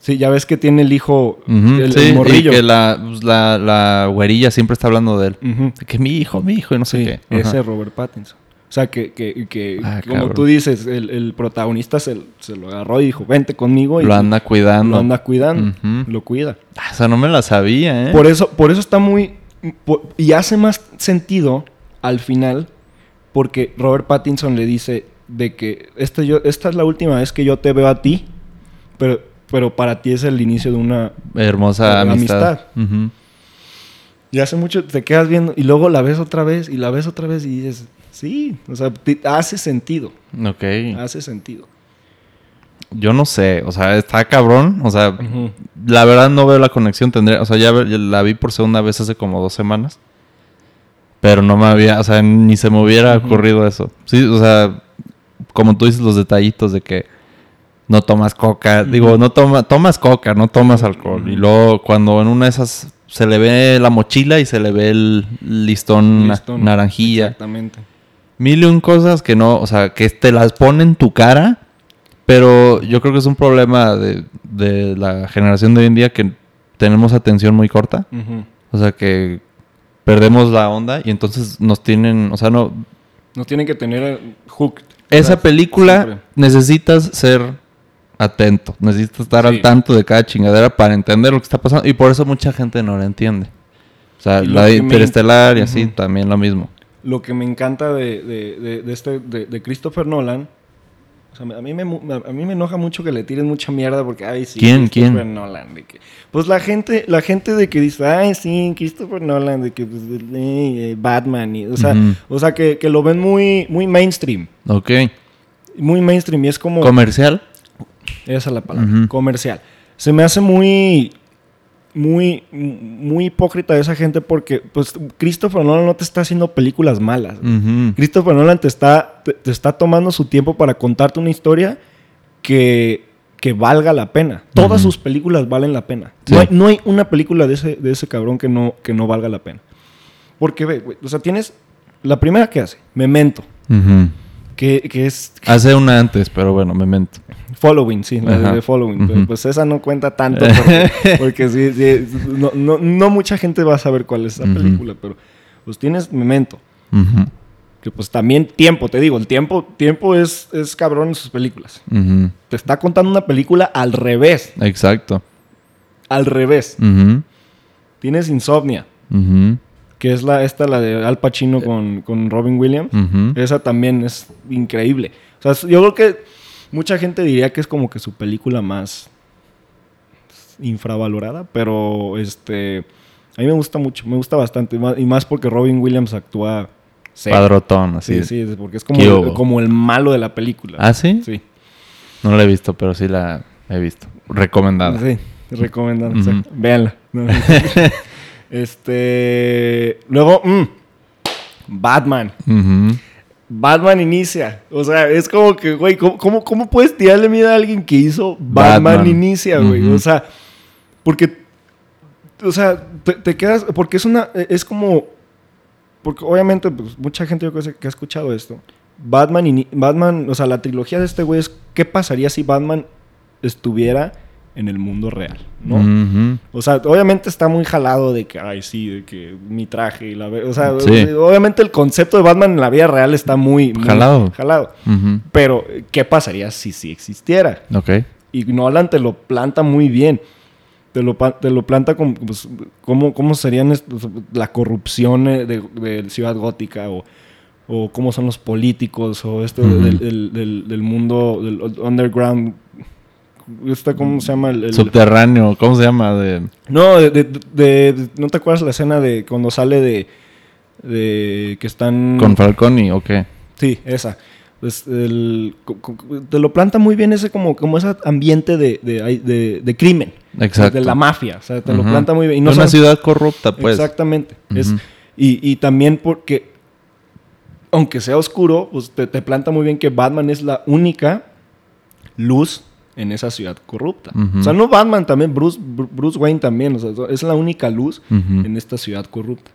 Sí, ya ves que tiene el hijo, el, sí, el morrillo. Y que la, pues, la, la güerilla siempre está hablando de él. Que mi hijo, mi hijo, y no sé Sí, qué. ese es Robert Pattinson. O sea, que, que, que Ah, como cabrón. tú dices, el, el protagonista se, se lo agarró y dijo, vente conmigo. Y Lo anda cuidando. lo anda cuidando, lo cuida. Ah, O sea, no me la sabía, ¿eh? Por eso, por eso está muy... por- y hace más sentido al final porque Robert Pattinson le dice de que esta, yo, esta es la última vez que yo te veo a ti, pero, pero para ti es el inicio de una... Hermosa de amistad. Y hace mucho te quedas viendo y luego la ves otra vez y la ves otra vez y dices, sí, o sea, hace sentido, Ok. hace sentido. Yo no sé, o sea, está cabrón. O sea, la verdad no veo la conexión. Tendría, o sea, ya la vi por segunda vez hace como dos semanas. Pero no me había, o sea, ni se me hubiera ocurrido eso. Sí, o sea, como tú dices, los detallitos de que no tomas coca. Digo, no toma, tomas coca, no tomas alcohol. Y luego cuando en una de esas se le ve la mochila y se le ve el listón, Listón. naranjilla. Exactamente. Mil y un cosas que no, o sea, que te las pone en tu cara, pero yo creo que es un problema de, de la generación de hoy en día que tenemos atención muy corta. O sea, que perdemos la onda y entonces nos tienen, o sea, no... No tienen que tener eh, hooked. Esa película siempre. necesitas ser atento, necesitas estar Sí. al tanto de cada chingadera para entender lo que está pasando y por eso mucha gente no la entiende. O sea, Y la de que me- Interestelar y así, también lo mismo. Lo que me encanta de, de- de- de este, de, de Christopher Nolan, o sea, a mí, me, a mí me enoja mucho que le tiren mucha mierda porque, ay, sí, ¿Quién? Christopher ¿Quién? Nolan. de que- pues la gente, la gente de que dice, ay, sí, Christopher Nolan, de que pues, eh, Batman, y, o sea, o sea que, que lo ven muy, muy mainstream, Ok. muy mainstream y es como... ¿Comercial? Esa es la palabra. Comercial. Se me hace muy. Muy, muy hipócrita esa gente porque, pues, Christopher Nolan no te está haciendo películas malas. Christopher Nolan te está, te, te está tomando su tiempo para contarte una historia que, que valga la pena. Todas sus películas valen la pena. Sí. No, hay, no hay una película de ese, de ese cabrón que no, que no valga la pena. Porque, ve, güey, o sea, tienes. La primera que hace, Memento, Ujú. que, que es Hace una antes, pero bueno, me mento. Following, sí, la de- Following. Ujú. pues esa no cuenta tanto porque, (laughs) porque sí, sí, no, no, no mucha gente va a saber cuál es esa película, pero pues tienes Memento, Ujú. que pues también tiempo, te digo, el tiempo, tiempo es, es cabrón en sus películas. Te está contando una película al revés, Exacto. al revés. Tienes Insomnia, que es la, esta, la de Al Pacino con, con Robin Williams. Esa también es increíble. O sea, yo creo que mucha gente diría que es como que su película más infravalorada, pero este a mí me gusta mucho, me gusta bastante y más, porque Robin Williams actúa serio. Padrotón, así. Sí, sí, porque es como ¿Qué el, como el malo de la película. ¿Ah, sí? Sí. No la he visto, pero sí la he visto. Recomendada. Sí, exacto. Véanla. No, (laughs) este, luego mm, Batman. Batman inicia. O sea, es como que, güey, ¿cómo, cómo, cómo puedes tirarle miedo a alguien que hizo Batman, Batman. inicia, güey? O sea, porque, o sea, te, te quedas, porque es una, es como, porque obviamente, pues, mucha gente yo creo que ha escuchado esto. Batman, ini- Batman, o sea, la trilogía de este güey es, ¿qué pasaría si Batman estuviera en el mundo real? ¿no? O sea, obviamente está muy jalado de que, ay, sí, de que mi traje y la... O sea, Sí. obviamente el concepto de Batman en la vida real está muy... muy Jalado. Jalado. Pero, ¿qué pasaría si sí existiera? Ok. Y Nolan te lo planta muy bien. Te lo, te lo planta como... Pues, cómo, cómo serían est- la corrupción eh, de, de Ciudad Gótica o... o cómo son los políticos, o esto del, del, del, del mundo, del underground. Esta, ¿Cómo se llama? El, el- Subterráneo, ¿cómo se llama? De... no, de, de- de- de- ¿no te acuerdas la escena de cuando sale de, de que están... ¿Con Falcone o qué? Sí, esa. Pues el- te lo planta muy bien ese como, como ese ambiente de, de, de- de crimen. Exacto. De la mafia. O sea, te lo planta muy bien. Y no De una sabes- ciudad corrupta, pues. Exactamente. Es, y, y también porque, aunque sea oscuro, pues te, te planta muy bien que Batman es la única luz en esa ciudad corrupta. O sea, no Batman también, Bruce, Bru- Bruce Wayne también. O sea, es la única luz en esta ciudad corrupta.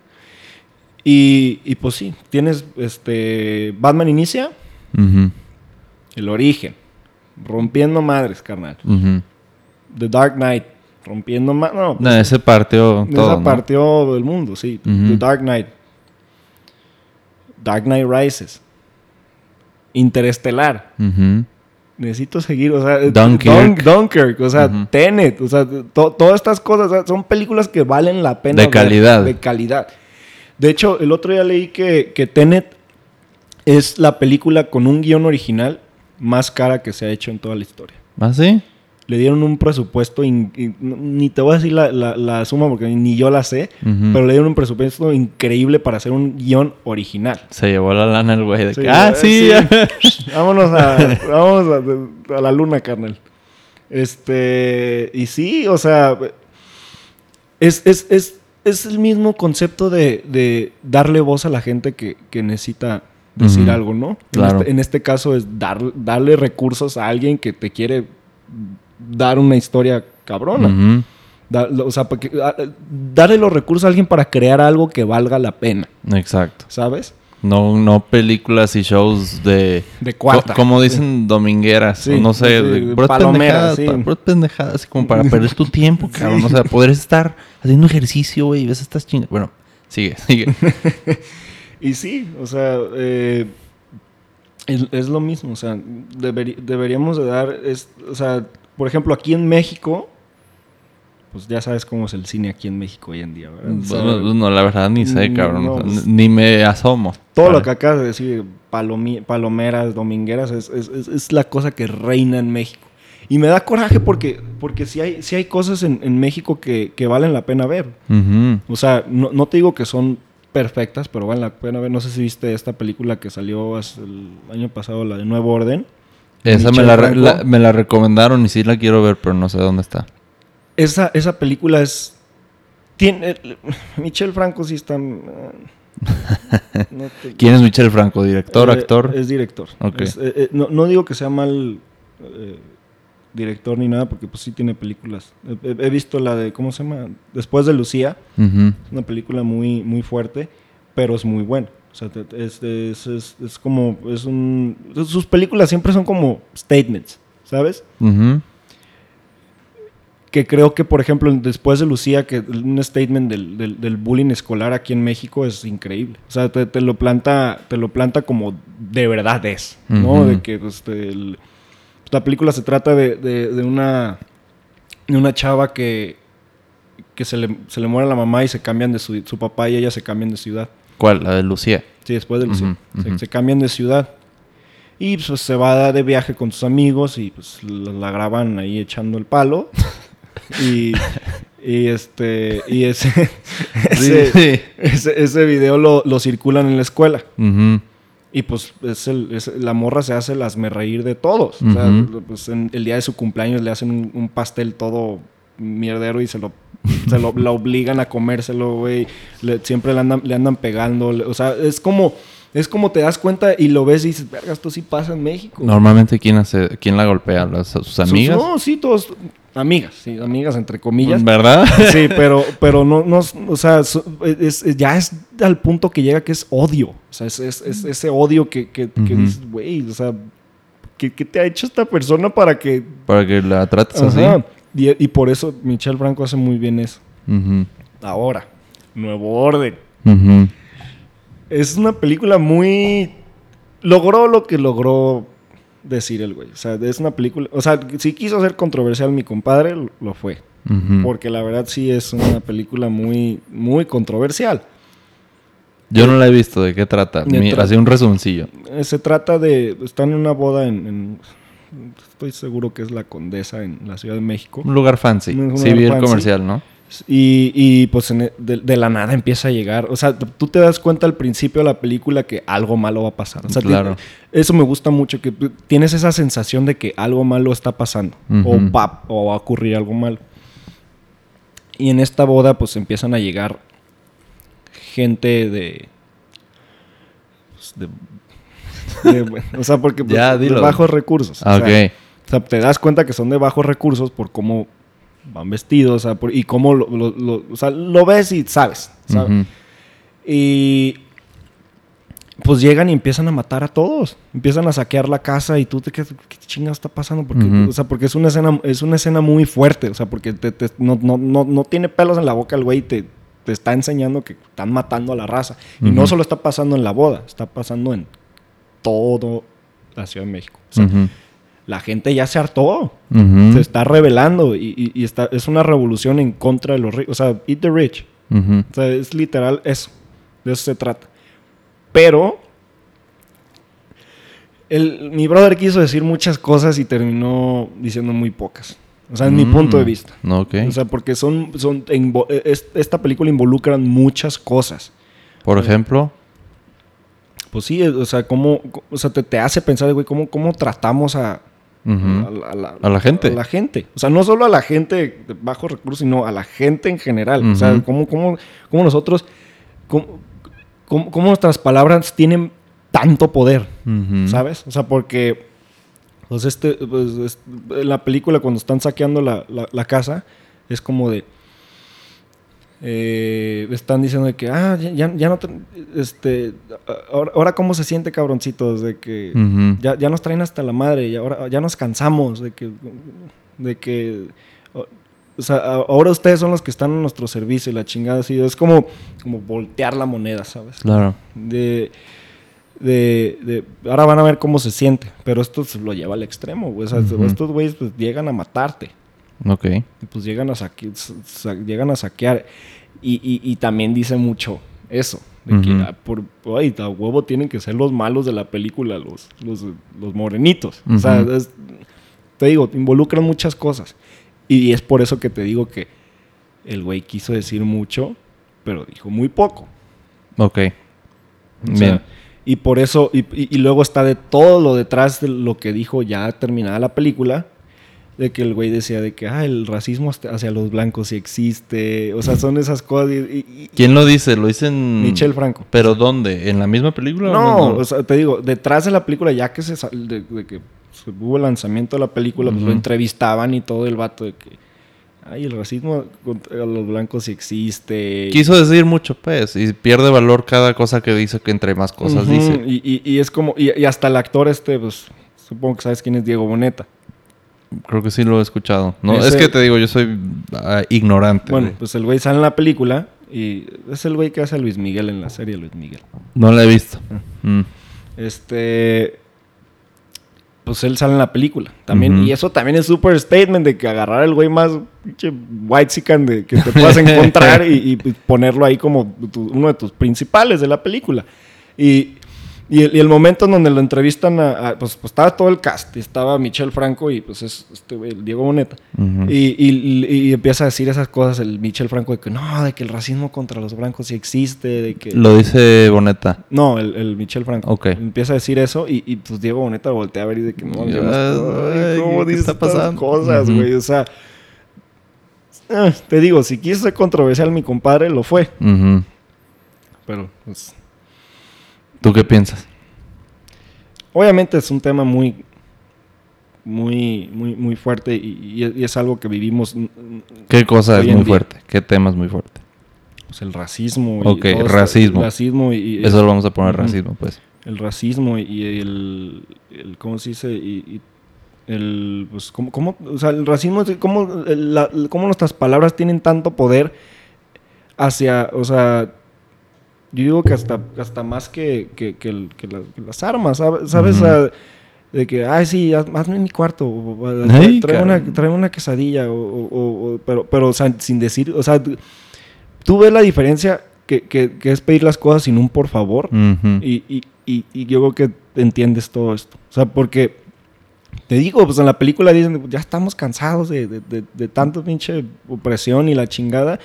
Y, y pues sí, tienes este. Batman inicia el origen, rompiendo madres, carnal. The Dark Knight, rompiendo madres. No, No, ese partió todo, esa ¿no? partió del mundo, sí. The Dark Knight. Dark Knight Rises. Interestelar. Necesito seguir, o sea, Dunkirk. Dun- Dunkirk, o sea. Tenet, o sea, to- todas estas cosas o sea, son películas que valen la pena. De calidad. de calidad. De hecho, el otro día leí que, que Tenet es la película con un guion original más cara que se ha hecho en toda la historia. ¿Ah, sí? Le dieron un presupuesto, in- in- ni te voy a decir la, la- la suma porque ni yo la sé, pero le dieron un presupuesto increíble para hacer un guion original. Se llevó la lana el güey de Sí, que, ah, eh, sí. sí. (laughs) vámonos a, vámonos a, a la luna, carnal. Este, y sí, o sea, es, es, es, es el mismo concepto de, de darle voz a la gente que, que necesita decir algo, ¿no? En Claro. este- En, este, caso es dar, darle recursos a alguien que te quiere dar una historia cabrona. Da- o sea, porque- a- darle los recursos a alguien para crear algo que valga la pena, Exacto. ¿sabes? No, no películas y shows de... De cuarta. co- como dicen, domingueras. Sí, no sé, sí, palomeras, sí. pendejadas, así como para (laughs) perder tu tiempo, cabrón. O sea, poder estar haciendo ejercicio, güey, y ves estas chingas. Bueno, sigue, sigue. (laughs) Y sí, o sea, eh, es, es lo mismo, o sea, deberíamos de dar, es, o sea, por ejemplo, aquí en México, pues ya sabes cómo es el cine aquí en México hoy en día, ¿verdad? Bueno, no, la verdad ni sé, cabrón. no, pues- ni me asomo. todo lo que acabas de decir, palomeras, domingueras, es, es- es- es la cosa que reina en México. Y me da coraje porque, porque sí hay, sí hay cosas en, en México que, que valen la pena ver. O sea, no, no te digo que son perfectas, pero valen la pena ver. No sé si viste esta película que salió el año pasado, la de Nuevo Orden. Esa me la, me la recomendaron y sí la quiero ver, pero no sé dónde está. Esa, esa película es... Tiene, (laughs) Michel Franco sí está... eh, (laughs) no te- ¿Quién es Michel Franco? ¿Director, Eh, actor? Es director. Ok. Es, eh, eh, no, no digo que sea mal eh, director ni nada, porque pues sí tiene películas. He, visto la de, ¿cómo se llama? Después de Lucía. Es una película muy, muy fuerte, pero es muy buena. O sea, es, es, es- es como, es un... Sus películas siempre son como statements, ¿sabes? Que creo que, por ejemplo, después de Lucía, que un statement del, del- del bullying escolar aquí en México es increíble. O sea, te, te lo planta, te lo planta como de verdad es, ¿no? De que pues, el- la película se trata de, de- de una, de una chava que, que se, le, se le muere la mamá y se cambian de su, su papá y ella se cambian de ciudad. ¿Cuál? La de Lucía. Sí, después de Lucía. Se- cambian de ciudad. Y pues se va de viaje con sus amigos y pues la, la graban ahí echando el palo. (laughs) y, y este y ese, (laughs) ese, sí. ese, ese video lo, lo circulan en la escuela. Ujú. Y pues es el, es- la morra se hace las me reír de todos. O sea, pues en el día de su cumpleaños le hacen un, un pastel todo mierdero y se lo, (laughs) se lo la obligan a comérselo, güey. Le- siempre le andan, le andan pegando. le- O sea, es como, es como te das cuenta y lo ves y dices, verga, esto sí pasa en México. Normalmente, ¿quién, hace, ¿quién la golpea? ¿Las- ¿Sus amigas? No, sí, todos. Amigas, sí, amigas entre comillas. ¿Verdad? (laughs) Sí, (laughs) pero, pero no, no, o sea, es- es- ya es al punto que llega que es odio. O sea, es, es- es ese odio que, que, que Ujú. dices, güey, o sea, ¿qué, qué te ha hecho esta persona para que... Para que la trates así. Y, y por eso Michelle Franco hace muy bien eso. Ahora, Nuevo Orden. Es una película muy... Logró lo que logró decir el güey. O sea, es una película... O sea, si quiso ser controversial mi compadre, lo- fue. Porque la verdad sí es una película muy, muy controversial. Yo no la he visto. ¿De qué trata? Así un resumencillo. Eh, Se trata de... Están en una boda en... en- estoy seguro que es la Condesa en la Ciudad de México. Un lugar fancy. Un lugar Civil fancy. comercial, ¿no? Y, y, pues en- de, de la nada empieza a llegar. O sea, tú te das cuenta al principio de la película que algo malo va a pasar. O sea, Claro. eso me gusta mucho, que tienes esa sensación de que algo malo está pasando. O, va, o va a ocurrir algo malo. Y en esta boda pues empiezan a llegar gente de... pues, de- de- (laughs) bueno, o sea, porque pues, Ya, de bajos recursos. Ah, o, sea, ok. o sea, te das cuenta que son de bajos recursos por cómo van vestidos, o sea, por- y cómo lo, lo- lo- o sea, lo ves y sabes. Y pues llegan y empiezan a matar a todos. Empiezan a saquear la casa y tú te quedas, ¿qué chingada está pasando? Porque. O sea, porque es una escena, es una escena muy fuerte. O sea, porque te- te- no, no, no, no tiene pelos en la boca el güey y te, te está enseñando que están matando a la raza. Y no solo está pasando en la boda, está pasando en todo la Ciudad de México. O sea, Ujú. la gente ya se hartó. Ujú. Se está rebelando y, y- y está, es una revolución en contra de los ricos. O sea, eat the rich. Ujú. O sea, es literal eso. De eso se trata. Pero. el- mi brother quiso decir muchas cosas y terminó diciendo muy pocas. O sea, en mi Mm, punto de vista. Ok. O sea, porque son. son es- esta película involucra muchas cosas. Por ejemplo. Pues sí, o sea, cómo, o sea, te, te hace pensar, güey, cómo, cómo tratamos a, a, la, A la gente. A la gente. O sea, no solo a la gente de bajos recursos, sino a la gente en general. O sea, cómo, cómo, cómo nosotros, cómo, cómo- nuestras palabras tienen tanto poder. ¿sabes? O sea, porque pues este, pues, es- en la película cuando están saqueando la, la- la casa, es como de... eh, están diciendo de que, ah, ya, ya- no... te- este, ahora, ahora cómo se siente, cabroncitos, de que... Ya, ya nos traen hasta la madre y ahora ya nos cansamos de que, de que, o, sea, ahora ustedes son los que están en nuestro servicio y la chingada así. Es como, como voltear la moneda, ¿sabes? Claro. De, de, de, ahora van a ver cómo se siente, pero esto se lo lleva al extremo, güey. O sea, Ujú. estos güeyes pues llegan a matarte. Ok. Y pues llegan a, saque- sa- llegan a saquear. Y, y- y también dice mucho eso. De que ah, por, ay, a huevo tienen que ser los malos de la película, los, los, los morenitos. O sea, es- te digo, involucran muchas cosas. Y es por eso que te digo que el güey quiso decir mucho, pero dijo muy poco. Ok. O sea, Bien. y por eso, y, y- y luego está de todo lo detrás de lo que dijo ya terminada la película, de que el güey decía de que, ah, el racismo hacia los blancos sí existe. O sea, son esas cosas. y- y- y- ¿Quién lo dice? ¿Lo dicen...? Michelle Franco. ¿Pero dónde? ¿En la misma película? o No, o sea, te digo, detrás de la película, ya que se de, de que hubo el lanzamiento de la película, pues lo entrevistaban y todo el vato de que, ay, el racismo contra los blancos sí existe. Quiso decir mucho, pues, y pierde valor cada cosa que dice que entre más cosas dice. Y, y- y es como, y, y hasta el actor este, pues, supongo que sabes quién es Diego Boneta. Creo que sí lo he escuchado. No, Ese- es que te digo, yo soy ah, ignorante. Bueno, güey. pues el güey sale en la película y es el güey que hace a Luis Miguel en la serie Luis Miguel. No la he visto. Ah. Mm. Este. Pues él sale en la película también. Y eso también es super statement de que agarrar el güey más white de que te puedas encontrar y, y, ponerlo ahí como tu- uno de tus principales de la película. Y, y el, y el momento en donde lo entrevistan, a, a- pues, pues estaba todo el cast. y Estaba Michelle Franco y pues es este el Diego Boneta. Y, y- y empieza a decir esas cosas el Michel Franco de que no, de que el racismo contra los blancos sí existe, de que... Lo dice Boneta. No, el, el Michel Franco. Ok. Empieza a decir eso y, y pues Diego Boneta voltea a ver y de que no, no Ay, ¿cómo ¿qué está estas pasando? cosas, güey? O sea, eh, te digo, si quiso ser controversial mi compadre, lo fue. Ujú. Pero, pues, ¿Tú qué piensas? obviamente es un tema muy, muy, muy, muy fuerte y, y es- y algo que vivimos, ¿Qué cosa es muy fuerte? ¿Qué tema es muy fuerte? pues, el racismo. Ok, todo racismo. El racismo y, y- Eso lo vamos a poner racismo, pues. el racismo y el, el ¿cómo se dice? Y, y el, pues, ¿cómo, cómo- o sea, el racismo, es cómo, el- la- cómo nuestras palabras tienen tanto poder hacia, o sea, yo digo que hasta, hasta más que, que, que que la- las armas, ¿sabes? O sea, de que, ay, sí, haz- hazme en mi cuarto, o, Ay, trae, una, trae una quesadilla, o, o- o- pero, pero, o sea, sin decir, o sea, tú ves la diferencia que, que- que es pedir las cosas sin un por favor. Ujú. Y, y- y- y yo creo que entiendes todo esto. O sea, porque te digo, pues en la película dicen, ya estamos cansados de, de, de, de tanto pinche opresión y la chingada.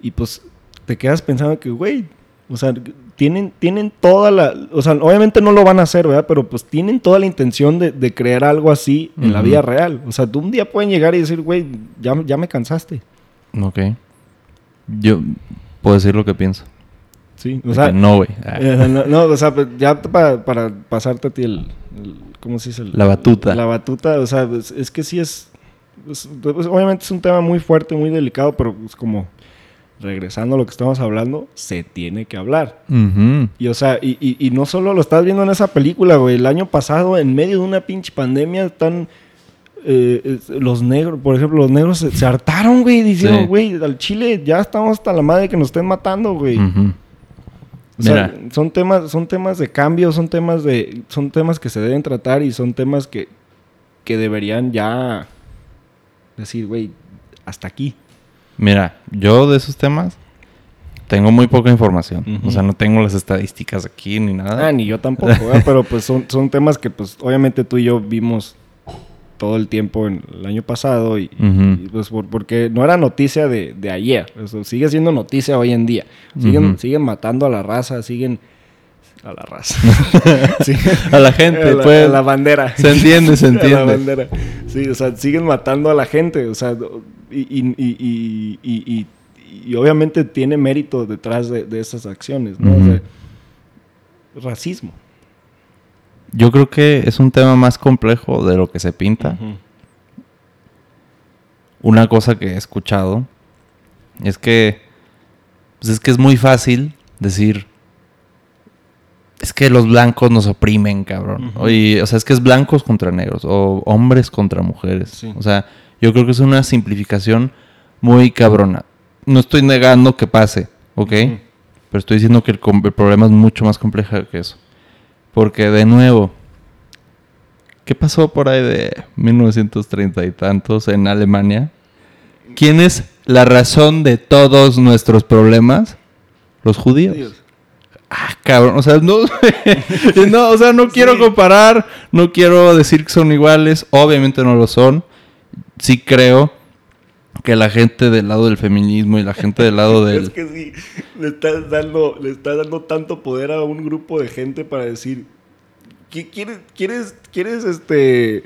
Y pues te quedas pensando que, güey, o sea, tienen, tienen toda la... O sea, obviamente no lo van a hacer, ¿verdad? Pero pues tienen toda la intención de, de crear algo así en la vida real. O sea, tú un día pueden llegar y decir, güey, ya, ya me cansaste. Ok. Yo puedo decir lo que pienso. Sí, o De sea, no, güey. (laughs) Eh, no, no, o sea, pues, ya para, para pasarte a ti el, el- ¿Cómo se dice? El- La batuta. La batuta, o sea, es que sí es, es- pues, obviamente es un tema muy fuerte, muy delicado, pero pues como regresando a lo que estamos hablando, se tiene que hablar. Y o sea, y, y- y no solo lo estás viendo en esa película, güey. El año pasado, en medio de una pinche pandemia, están... eh, es- los negros, por ejemplo, los negros se, se hartaron, güey. Dijeron, Sí. güey, al Chile ya estamos hasta la madre que nos estén matando, güey. O sea, Mira. son temas, son temas de cambio, son temas de, son temas que se deben tratar y son temas que, que deberían ya decir, güey, hasta aquí. Mira, yo de esos temas tengo muy poca información. O sea, no tengo las estadísticas aquí ni nada. Ah, ni yo tampoco, pero pues son, son temas que pues obviamente tú y yo vimos todo el tiempo en el año pasado y, pues por- porque no era noticia de, de ayer, eso sigue siendo noticia hoy en día. Siguen, siguen matando a la raza, siguen a la raza. (laughs) A la gente, a la, pues. a la bandera. Se entiende, se (laughs) A la entiende. bandera. Sí, o sea, siguen matando a la gente, o sea, y, y, y, y, y- y- y obviamente tiene mérito detrás de, de esas acciones, ¿no? O sea, racismo. Yo creo que es un tema más complejo de lo que se pinta. Una cosa que he escuchado es que pues es que es muy fácil decir es que los blancos nos oprimen, cabrón. O sea, es que es blancos contra negros o hombres contra mujeres. Sí. O sea, yo creo que es una simplificación muy cabrona. No estoy negando que pase, ¿ok? Pero estoy diciendo que el, problema es mucho más complejo que eso. Porque, de nuevo, ¿qué pasó por ahí de 1930 y tantos en Alemania? ¿Quién es la razón de todos nuestros problemas? Los judíos. Dios. Ah, cabrón, o sea, no, (laughs) no, o sea, no quiero Sí. comparar, no quiero decir que son iguales, obviamente no lo son. Sí creo que la gente del lado del feminismo y la gente del lado (laughs) Es del... que sí, le estás dando, le estás dando tanto poder a un grupo de gente para decir, ¿qué quieres, quieres, quieres este,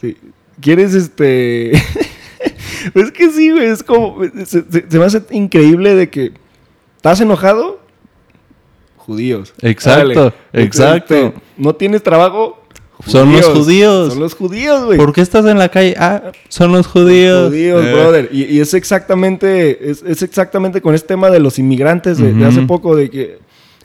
sí, quieres este, (laughs) es que sí, güey, es como, se, se- se me hace increíble de que, ¿estás enojado? Judíos. Exacto, exacto. Este, ¿No tienes trabajo? Son los judíos. Son los judíos, güey. ¿Por qué estás en la calle? Ah, son los judíos. Judíos, Eh, brother. Y, y es exactamente, es, es exactamente con este tema de los inmigrantes de, de hace poco, de que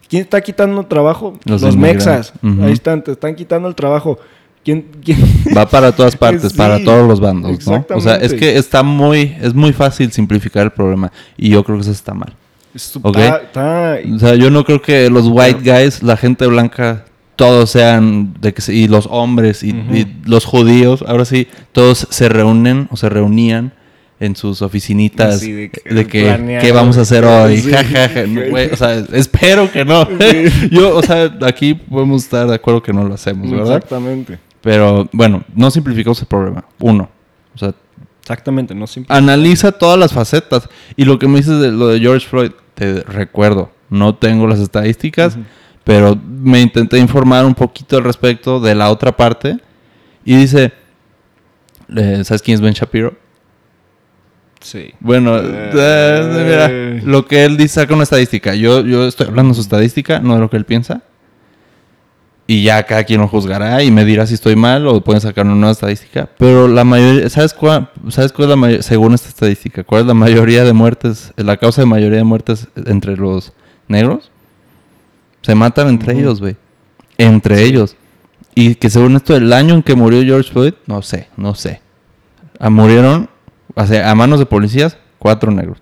¿quién está quitando trabajo? Los Los, mexas. Ahí están, te están quitando el trabajo. ¿Quién, quién? (laughs) Va para todas (laughs) partes, Sí, para todos los bandos, ¿no? O sea, es que está muy, es muy fácil simplificar el problema. Y yo creo que eso está mal. Está- Ok. está- O sea, yo no creo que los white guys, la gente blanca, todos sean, de que y los hombres y, Ujú. y los judíos, ahora sí, todos se reúnen o se reunían en sus oficinitas Sí, de de que, que planear, ¿qué vamos a hacer hoy? sí. (laughs) Ja, ja, ja. No, o sea, espero que no. Sí. (laughs) Yo, o sea, aquí podemos estar de acuerdo que no lo hacemos, ¿verdad? Exactamente. Pero bueno, no simplificamos el problema. Uno. O sea, Exactamente, no simple. analiza todas las facetas. Y lo que me dices de lo de George Floyd, te recuerdo, no tengo las estadísticas, Ujú. Pero me intenté informar un poquito al respecto de la otra parte. Y dice, eh, ¿sabes quién es Ben Shapiro? Sí. Bueno, Eh. eh, mira, lo que él dice saca una estadística. Yo, yo estoy hablando de su estadística, no de lo que él piensa. Y ya cada quien lo juzgará y me dirá si estoy mal o pueden sacar una nueva estadística. Pero la mayoría, ¿sabes cuál, ¿sabes cuál es la mayoría, según esta estadística, cuál es la mayoría de muertes, la causa de mayoría de muertes entre los negros? Se matan entre ellos, güey. Entre ellos. Y que según esto, el año en que murió George Floyd, no sé, no sé. Ah, murieron, o sea, a manos de policías, cuatro negros.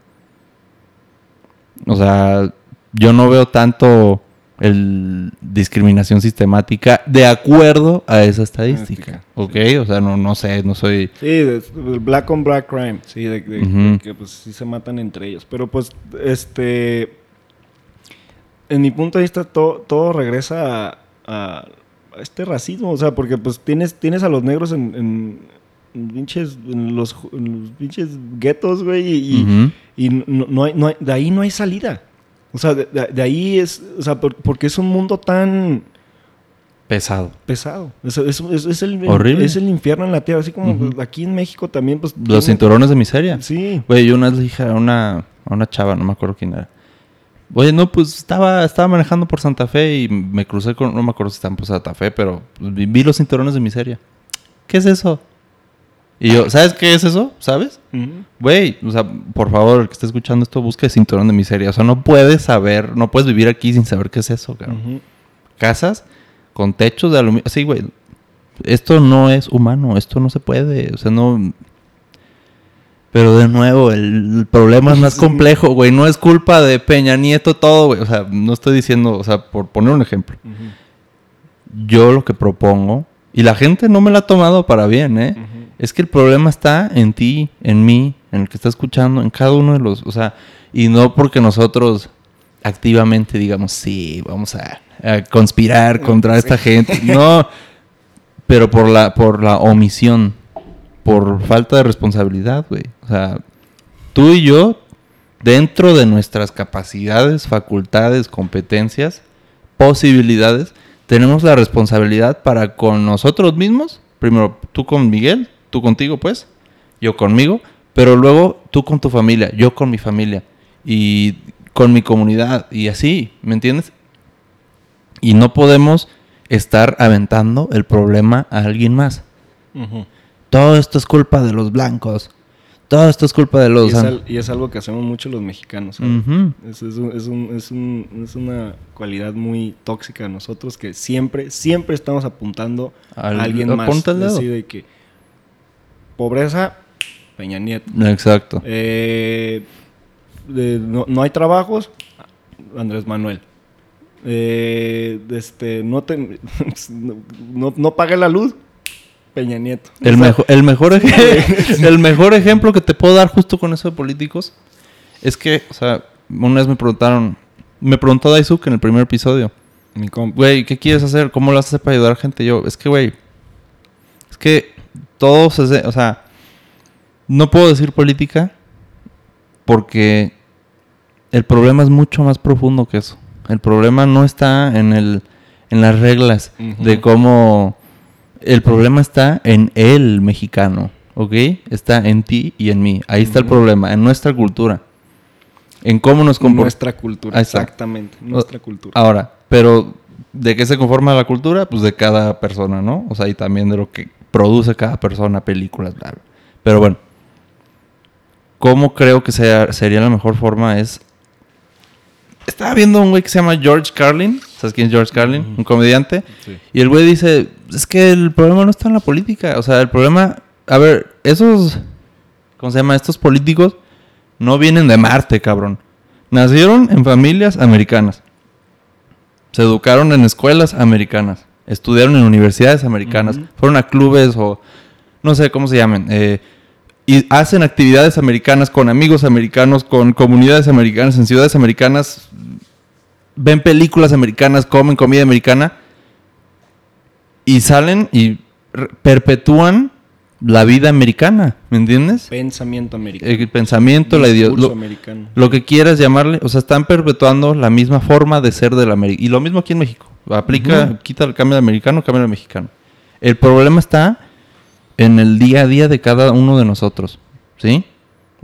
O sea, yo no veo tanto el discriminación sistemática de acuerdo a esa estadística. ¿Ok? O sea, no, no sé, no soy... Sí, el black on black crime. Sí, de, de- Ujú. de que pues sí se matan entre ellos. Pero pues, este... En mi punto de vista, to- todo regresa a, este racismo. O sea, porque pues tienes, tienes a los negros en... en, en pinches, en los, en los pinches guetos, güey, y, no, no hay, no hay- de ahí no hay salida. O sea, de, ahí es, o sea, por- porque es un mundo tan Pesado. pesado. Es, es- es- es el, Horrible. es el infierno en la tierra. Así como aquí en México también, pues. Los cinturones de miseria. Sí. Güey, yo una vez dije a una, a una chava, no me acuerdo quién era. Oye, no, pues estaba, estaba manejando por Santa Fe y me crucé con, no me acuerdo si estaban por Santa Fe, pero vi, los cinturones de miseria. ¿Qué es eso? Y yo, ¿sabes qué es eso? ¿Sabes? Güey, o sea, por favor, el que esté escuchando esto, busque cinturón de miseria. O sea, no puedes saber, no puedes vivir aquí sin saber qué es eso, cabrón. Ujú. Casas con techos de aluminio. Sí, güey. Esto no es humano, esto no se puede. O sea, no. Pero de nuevo, el, problema es más complejo, güey. No es culpa de Peña Nieto todo, güey. O sea, no estoy diciendo, o sea, por poner un ejemplo. Yo lo que propongo, y la gente no me la ha tomado para bien, ¿eh? Es que el problema está en ti, en mí, en el que está escuchando, en cada uno de los, o sea, y no porque nosotros activamente digamos, sí, vamos a, a conspirar contra esta gente. No, pero por la, por la omisión, por falta de responsabilidad, güey. O sea, tú y yo, dentro de nuestras capacidades, facultades, competencias, posibilidades, tenemos la responsabilidad para con nosotros mismos, primero tú con Miguel, tú contigo pues, yo conmigo, pero luego tú con tu familia, yo con mi familia y con mi comunidad y así, ¿me entiendes? Y no podemos estar aventando el problema a alguien más. Todo esto es culpa de los blancos. Todo esto es culpa de Y, los... es al- y es algo que hacemos mucho los mexicanos. Es, es un- es un- es un- es una cualidad muy tóxica de nosotros que siempre, siempre estamos apuntando Al- a alguien más. apunta el dedo. Así de que pobreza, Peña Nieto. Exacto. Eh, de- no, no hay trabajos, Andrés Manuel. Eh, este, no, te, (laughs) no, no pague la luz, Peña Nieto. El, O sea, mejo- el, mejor ej- (laughs) el mejor ejemplo que te puedo dar justo con eso de políticos es que, o sea, una vez me preguntaron, me preguntó Daisuke en el primer episodio, Mi güey, ¿qué quieres hacer? ¿Cómo lo haces para ayudar a gente? Yo, es que, güey, es que todo se hace- o sea, no puedo decir política porque el problema es mucho más profundo que eso. El problema no está en el en las reglas de cómo el problema está en el mexicano, ¿ok? Está en ti y en mí. Ahí está el problema, en nuestra cultura. En cómo nos comportamos. Nuestra cultura, está. exactamente. Nuestra cultura. Ahora, pero ¿de qué se conforma la cultura? Pues de cada persona, ¿no? O sea, y también de lo que produce cada persona, películas, bla, bla. Pero bueno, ¿cómo creo que sea- sería la mejor forma? Es... Estaba viendo un güey que se llama George Carlin. ¿Sabes quién es George Carlin? Un comediante. Sí. Y el güey dice, es que el problema no está en la política. O sea, el problema... A ver, esos... ¿Cómo se llama? Estos políticos no vienen de Marte, cabrón. Nacieron en familias americanas. Se educaron en escuelas americanas. Estudiaron en universidades americanas. Fueron a clubes o... No sé cómo se llamen. eh, y hacen actividades americanas con amigos americanos, con comunidades americanas, en ciudades americanas. Ven películas americanas, comen comida americana. Y salen y perpetúan la vida americana. ¿Me entiendes? Pensamiento americano. El pensamiento, la ideología. americano. Lo que quieras llamarle, o sea, están perpetuando la misma forma de ser del americano. Y lo mismo aquí en México. Aplica, Ujú. quita el cambio de americano, cambio de mexicano. El problema está en el día a día de cada uno de nosotros. ¿Sí?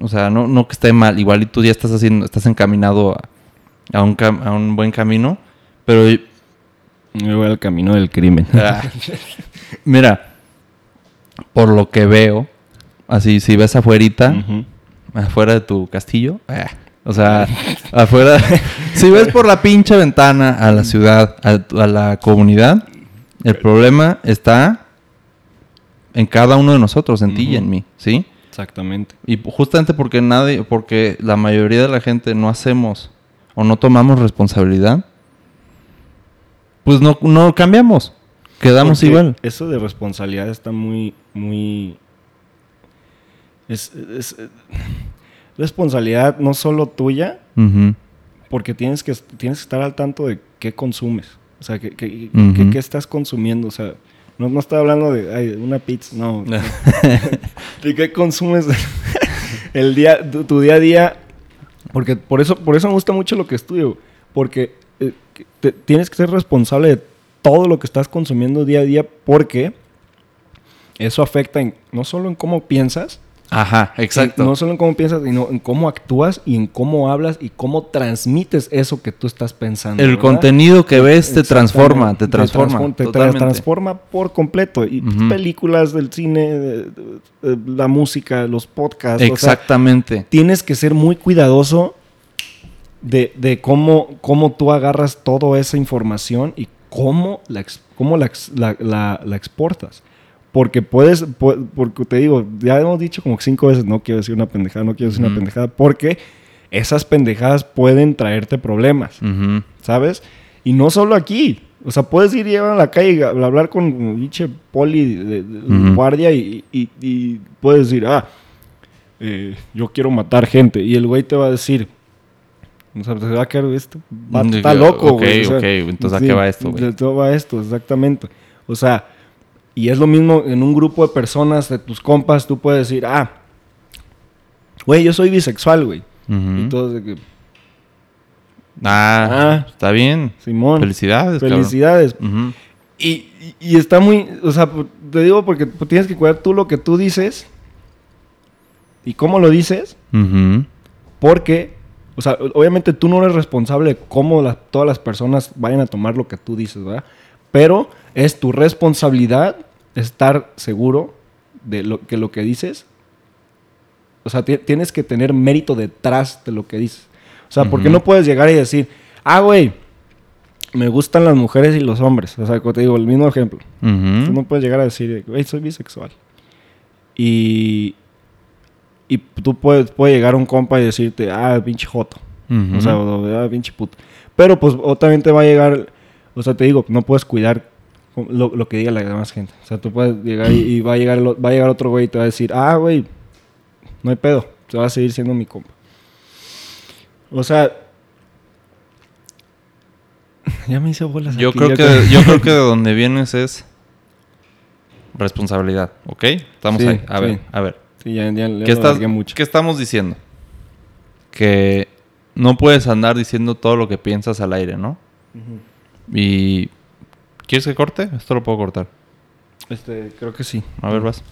O sea, no, no que esté mal. Igual y tú ya estás haciendo, estás encaminado a, a un, cam- a un buen camino. Pero Me voy al camino del crimen. Ah. (laughs) Mira, por lo que veo, así, si ves afuerita, Ujú. afuera de tu castillo, ah, o sea, (laughs) afuera, (laughs) si ves por la pinche ventana a la ciudad, a la comunidad, el problema está en cada uno de nosotros, en ti y en mí, ¿sí? Exactamente. Y justamente porque nadie, porque la mayoría de la gente no hacemos o no tomamos responsabilidad, pues no, no cambiamos. Quedamos Porque igual. Eso de responsabilidad está muy, muy... Es, es- es- responsabilidad no solo tuya, porque tienes que, tienes que estar al tanto de qué consumes. O sea, qué, qué- qué- qué estás consumiendo. O sea, no, no estoy hablando de ay, una pizza, no. (laughs) ¿De qué consumes el día, tu, tu día a día? Porque por eso, por eso me gusta mucho lo que estudio. Porque eh, te- tienes que ser responsable de todo lo que estás consumiendo día a día porque eso afecta en- no solo en cómo piensas, Ajá, exacto. no solo en cómo piensas, sino en cómo actúas y en cómo hablas y cómo transmites eso que tú estás pensando. el ¿verdad? contenido que ves te transforma, te transforma. transform- te transforma por completo. Y películas del cine, la música, los podcasts. o sea, Exactamente. tienes que ser muy cuidadoso de, de cómo, cómo tú agarras toda esa información y cómo la, ex- cómo la, ex- la- la- la exportas. Porque puedes, pu- porque te digo, ya hemos dicho como cinco veces, no quiero decir una pendejada, no quiero decir una pendejada, porque esas pendejadas pueden traerte problemas. ¿sabes? Y no solo aquí. O sea, puedes ir y a la calle y a- hablar con un pinche poli de, guardia y, y- y puedes decir, ah, eh, yo quiero matar gente. Y el güey te va a decir, o sea, se va a quedar, vato Mm, está ok, loco, güey. O sea, ok, entonces, ¿a qué va esto, güey? de todo va esto, exactamente. O sea, y es lo mismo en un grupo de personas, de tus compas, tú puedes decir, ah, güey, yo soy bisexual, güey. Ujú. Y todos de que, Ah, Ah. está bien. Simón, Felicidades. cabrón. felicidades. Y, y- y está muy, o sea, te digo porque tienes que cuidar tú lo que tú dices y cómo lo dices, porque, o sea, obviamente tú no eres responsable de cómo la- todas las personas vayan a tomar lo que tú dices, ¿verdad? Pero es tu responsabilidad estar seguro de lo que lo que dices, o sea, ti- tienes que tener mérito detrás de lo que dices. O sea, porque no puedes llegar y decir, ah, güey, me gustan las mujeres y los hombres. O sea, como te digo, el mismo ejemplo. Tú no puedes llegar a decir, güey, soy bisexual. Y, y tú puedes puede llegar un compa y decirte, ah, pinche joto. Ujú. O sea, o, ah, pinche puto. Pero pues obviamente va a llegar, o sea, te digo, no puedes cuidar lo, lo que diga la demás gente. O sea, tú puedes llegar y, y va, a llegar, va a llegar otro güey y te va a decir, ah, güey, no hay pedo, te va a seguir siendo mi compa. O sea, (laughs) ya me hice bolas. Yo aquí, creo que yo creo (laughs) que de donde vienes es responsabilidad, ¿ok? Estamos Sí, ahí. A ver, sí. a ver. Sí, ya, ya, ya ¿Qué, estás, mucho. ¿Qué estamos diciendo? Que no puedes andar diciendo todo lo que piensas al aire, ¿no? Y ¿quieres que corte? Esto lo puedo cortar. Este, creo que sí. A ver, vas.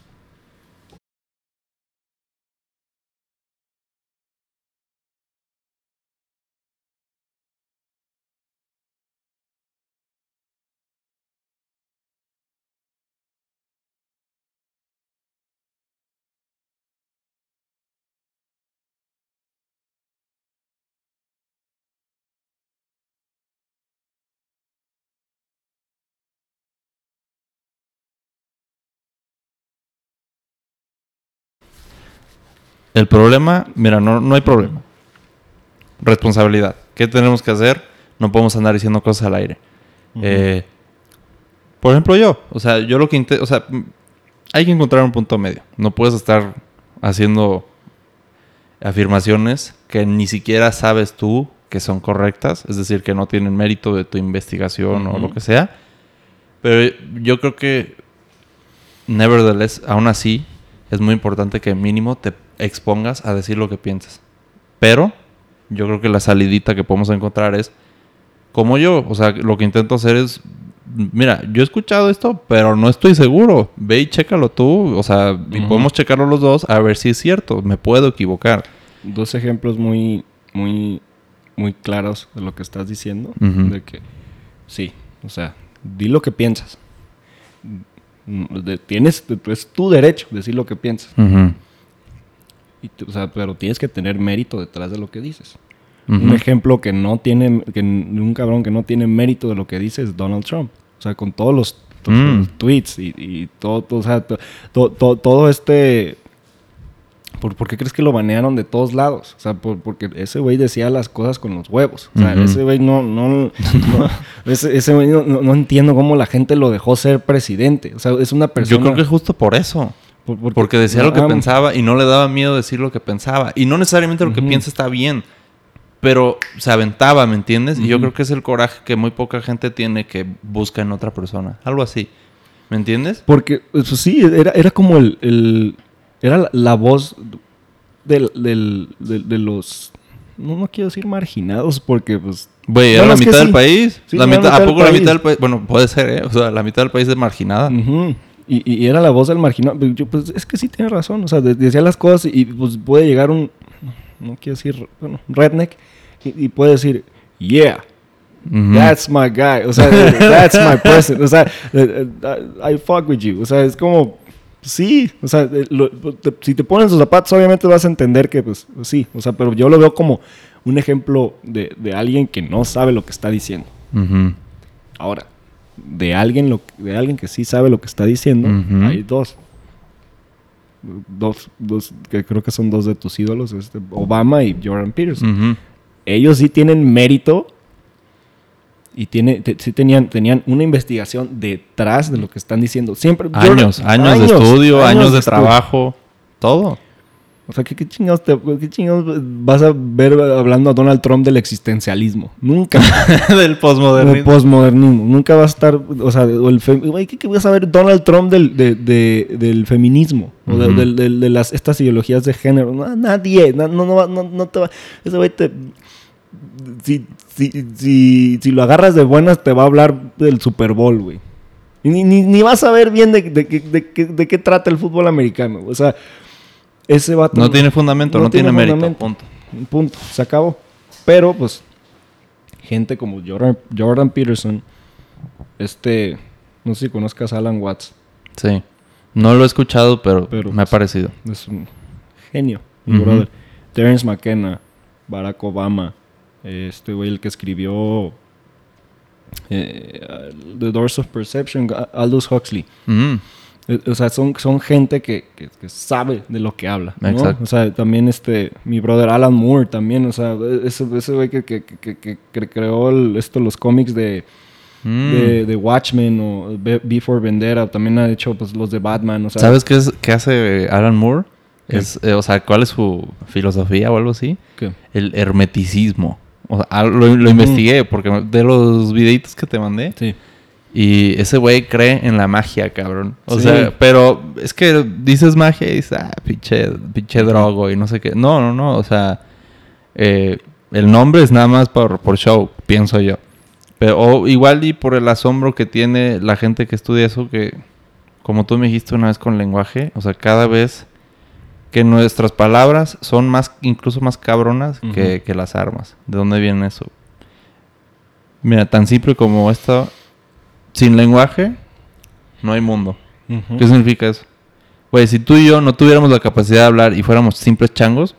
El problema, mira, no, no hay problema. Responsabilidad. ¿Qué tenemos que hacer? No podemos andar diciendo cosas al aire. Eh, por ejemplo, yo. O sea, yo lo que intento. O sea, hay que encontrar un punto medio. No puedes estar haciendo afirmaciones que ni siquiera sabes tú que son correctas. Es decir, que no tienen mérito de tu investigación o lo que sea. Pero yo creo que, nevertheless, aún así, es muy importante que mínimo te expongas a decir lo que piensas. Pero yo creo que la salidita que podemos encontrar es como yo. O sea, lo que intento hacer es, mira, yo he escuchado esto, pero no estoy seguro. Ve y chécalo tú. O sea, y podemos checarlo los dos a ver si es cierto. Me puedo equivocar. Dos ejemplos muy, muy, muy claros de lo que estás diciendo. Ujú. De que, sí, o sea, di lo que piensas. Mm, de- tienes, es tu derecho decir lo que piensas. Ujú. Y o sea, pero tienes que tener mérito detrás de lo que dices. Un ejemplo que no tiene, que un cabrón que no tiene mérito de lo que dice es Donald Trump. O sea, con todos los, Mm. los tweets y, y todo, todo, o sea, todo este, ¿Por, por qué crees que lo banearon de todos lados? O sea, por- porque ese güey decía las cosas con los huevos. O sea, ese güey no, no, no- (laughs) ese, ese güey no, no- no entiendo cómo la gente lo dejó ser presidente. O sea, es una persona... Yo creo que justo por eso. Por- por- Porque decía lo que pensaba y no le daba miedo decir lo que pensaba. Y no necesariamente lo que Ujú. piensa está bien. Pero se aventaba, ¿me entiendes? Y yo creo que es el coraje que muy poca gente tiene que busca en otra persona. Algo así. ¿Me entiendes? Porque, eso sí, era, era como el, el- Era la, la voz del, del- del- de los... No, no quiero decir marginados porque, pues... Güey, era la mitad sí. del país. Sí, la era la mitad, mitad ¿A del poco la país. mitad del país? Bueno, puede ser, ¿eh? O sea, la mitad del país es marginada. Ujú. Y, y era la voz del marginado. Pero yo, pues es que sí tiene razón. O sea, de- decía las cosas y pues puede llegar un. No quiero decir. Bueno, redneck. Y, y puede decir, yeah, that's my guy. O sea, that's my person. O sea, eh, eh, I, I fuck with you. O sea, es como. Sí, o sea, eh, lo- te- si te ponen sus zapatos, obviamente vas a entender que, pues, sí, o sea, pero yo lo veo como un ejemplo de, de alguien que no sabe lo que está diciendo. Ahora, de alguien, lo, de alguien que sí sabe lo que está diciendo, hay dos. Dos, dos, que creo que son dos de tus ídolos, este, Obama y Jordan Peterson. Ellos sí tienen mérito y tiene, te- sí tenían, tenían una investigación detrás de lo que están diciendo. Siempre. Años, Jordan- años, de estudio, años, de, trabajo, todo. O sea, ¿qué, qué chingados te- qué chingados vas a ver hablando a Donald Trump del existencialismo? Nunca. (laughs) Del Del postmodernismo. postmodernismo. Nunca va a estar, o sea, el ¿qué, qué vas a ver Donald Trump del, de- de- del feminismo? O de, del- del- de las, estas ideologías de género. No, nadie, no, no, no, no- no te va, ese güey te... Si, si, si, si lo agarras de buenas, te va a hablar del Super Bowl, güey. Ni, ni, ni vas a ver bien de, de qué trata el fútbol americano. O sea, ese vato... No tiene fundamento, no, tiene, mérito. Punto. Punto, se acabó. Pero, pues, gente como Jordan, Jordan Peterson, este, no sé si conozcas a Alan Watts, Sí. No lo he escuchado, pero, Pero, me ha parecido. es un genio, mi brother. Terence McKenna, Barack Obama, este güey, el que escribió eh, The Doors of Perception, Aldous Huxley. O sea, son, son gente que, que- que sabe de lo que habla. ¿no? Exacto. O sea, también este, mi brother Alan Moore también, o sea, ese, ese güey que, que, que, que- que creó el- esto, los cómics de, Mm. de, de Watchmen o Be- Before Vendetta, también ha hecho pues, los de Batman, o sea. ¿Sabes qué, es, qué hace Alan Moore? ¿Qué? Es, eh, o sea, ¿cuál es su filosofía o algo así? ¿Qué? El hermeticismo. O sea, ah, lo, lo investigué porque de los videitos que te mandé. Sí. Y ese güey cree en la magia, cabrón. O Sí. sea, pero es que dices magia y dices, ah, pinche, pinche drogo y no sé qué. No, no, no. O sea, eh, el nombre es nada más por, por show, pienso yo. Pero o igual y por el asombro que tiene la gente que estudia eso, que como tú me dijiste una vez con lenguaje, o sea, cada vez que nuestras palabras son más, incluso más cabronas que, que las armas. ¿De dónde viene eso? Mira, tan simple como esto, sin lenguaje, no hay mundo. ¿Qué significa eso? Güey, si tú y yo no tuviéramos la capacidad de hablar y fuéramos simples changos,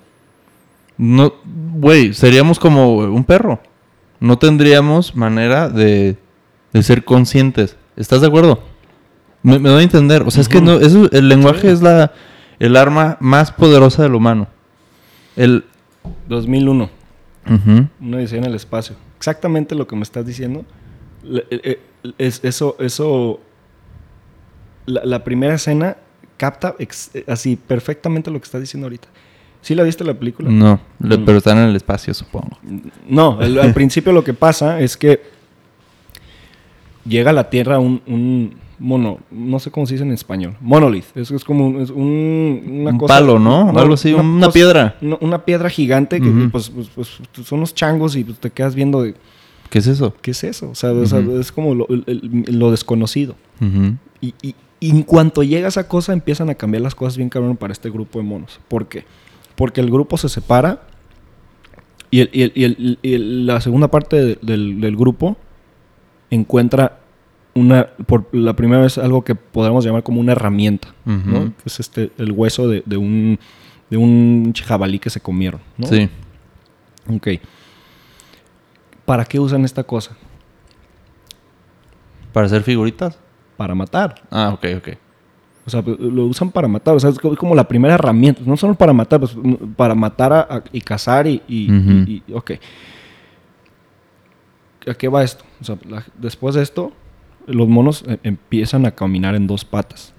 no, güey, seríamos como un perro. No tendríamos manera de, de ser conscientes. ¿Estás de acuerdo? Me, me doy a entender. O sea, es que no, eso, el lenguaje es la, el arma más poderosa del humano. El... 2001. Ujú. Una odisea en el espacio. Exactamente lo que me estás diciendo. Le- eh, eh, es, eso, eso. La, la primera escena capta ex- así perfectamente lo que estás diciendo ahorita. ¿Sí la viste la película? No, Mm. pero están en el espacio, supongo. No, al, al (laughs) principio lo que pasa es que llega a la Tierra un, un mono, no sé cómo se dice en español, monolith. Eso es como un, es un- una Un cosa- palo, ¿no? Algo así, una piedra. Una, una piedra gigante que Ujú. pues, pues- pues, son unos changos y pues, te quedas viendo de, ¿Qué es eso? ¿qué es eso? O sea, o sea, es como lo, el- lo desconocido. Ujú. Y, y- y en cuanto llega esa cosa, empiezan a cambiar las cosas bien cabrón para este grupo de monos. ¿Por qué? Porque el grupo se separa y, el- y el- el- la segunda parte de- del, del grupo encuentra una, por la primera vez, algo que podríamos llamar como una herramienta, ¿no? Ujú. Que es este, el hueso de, de un, de un jabalí que se comieron, ¿no? Sí. Ok. ¿Para qué usan esta cosa? ¿Para hacer figuritas? Para matar. Ah, ok, ok. O sea, pues, lo usan para matar. O sea, es co- como la primera herramienta. No solo para matar, pues, para matar a- a- y cazar y, y- Ujú. y- y- Ok. ¿A qué va esto? O sea, la- después de esto, los monos eh, empiezan a caminar en dos patas.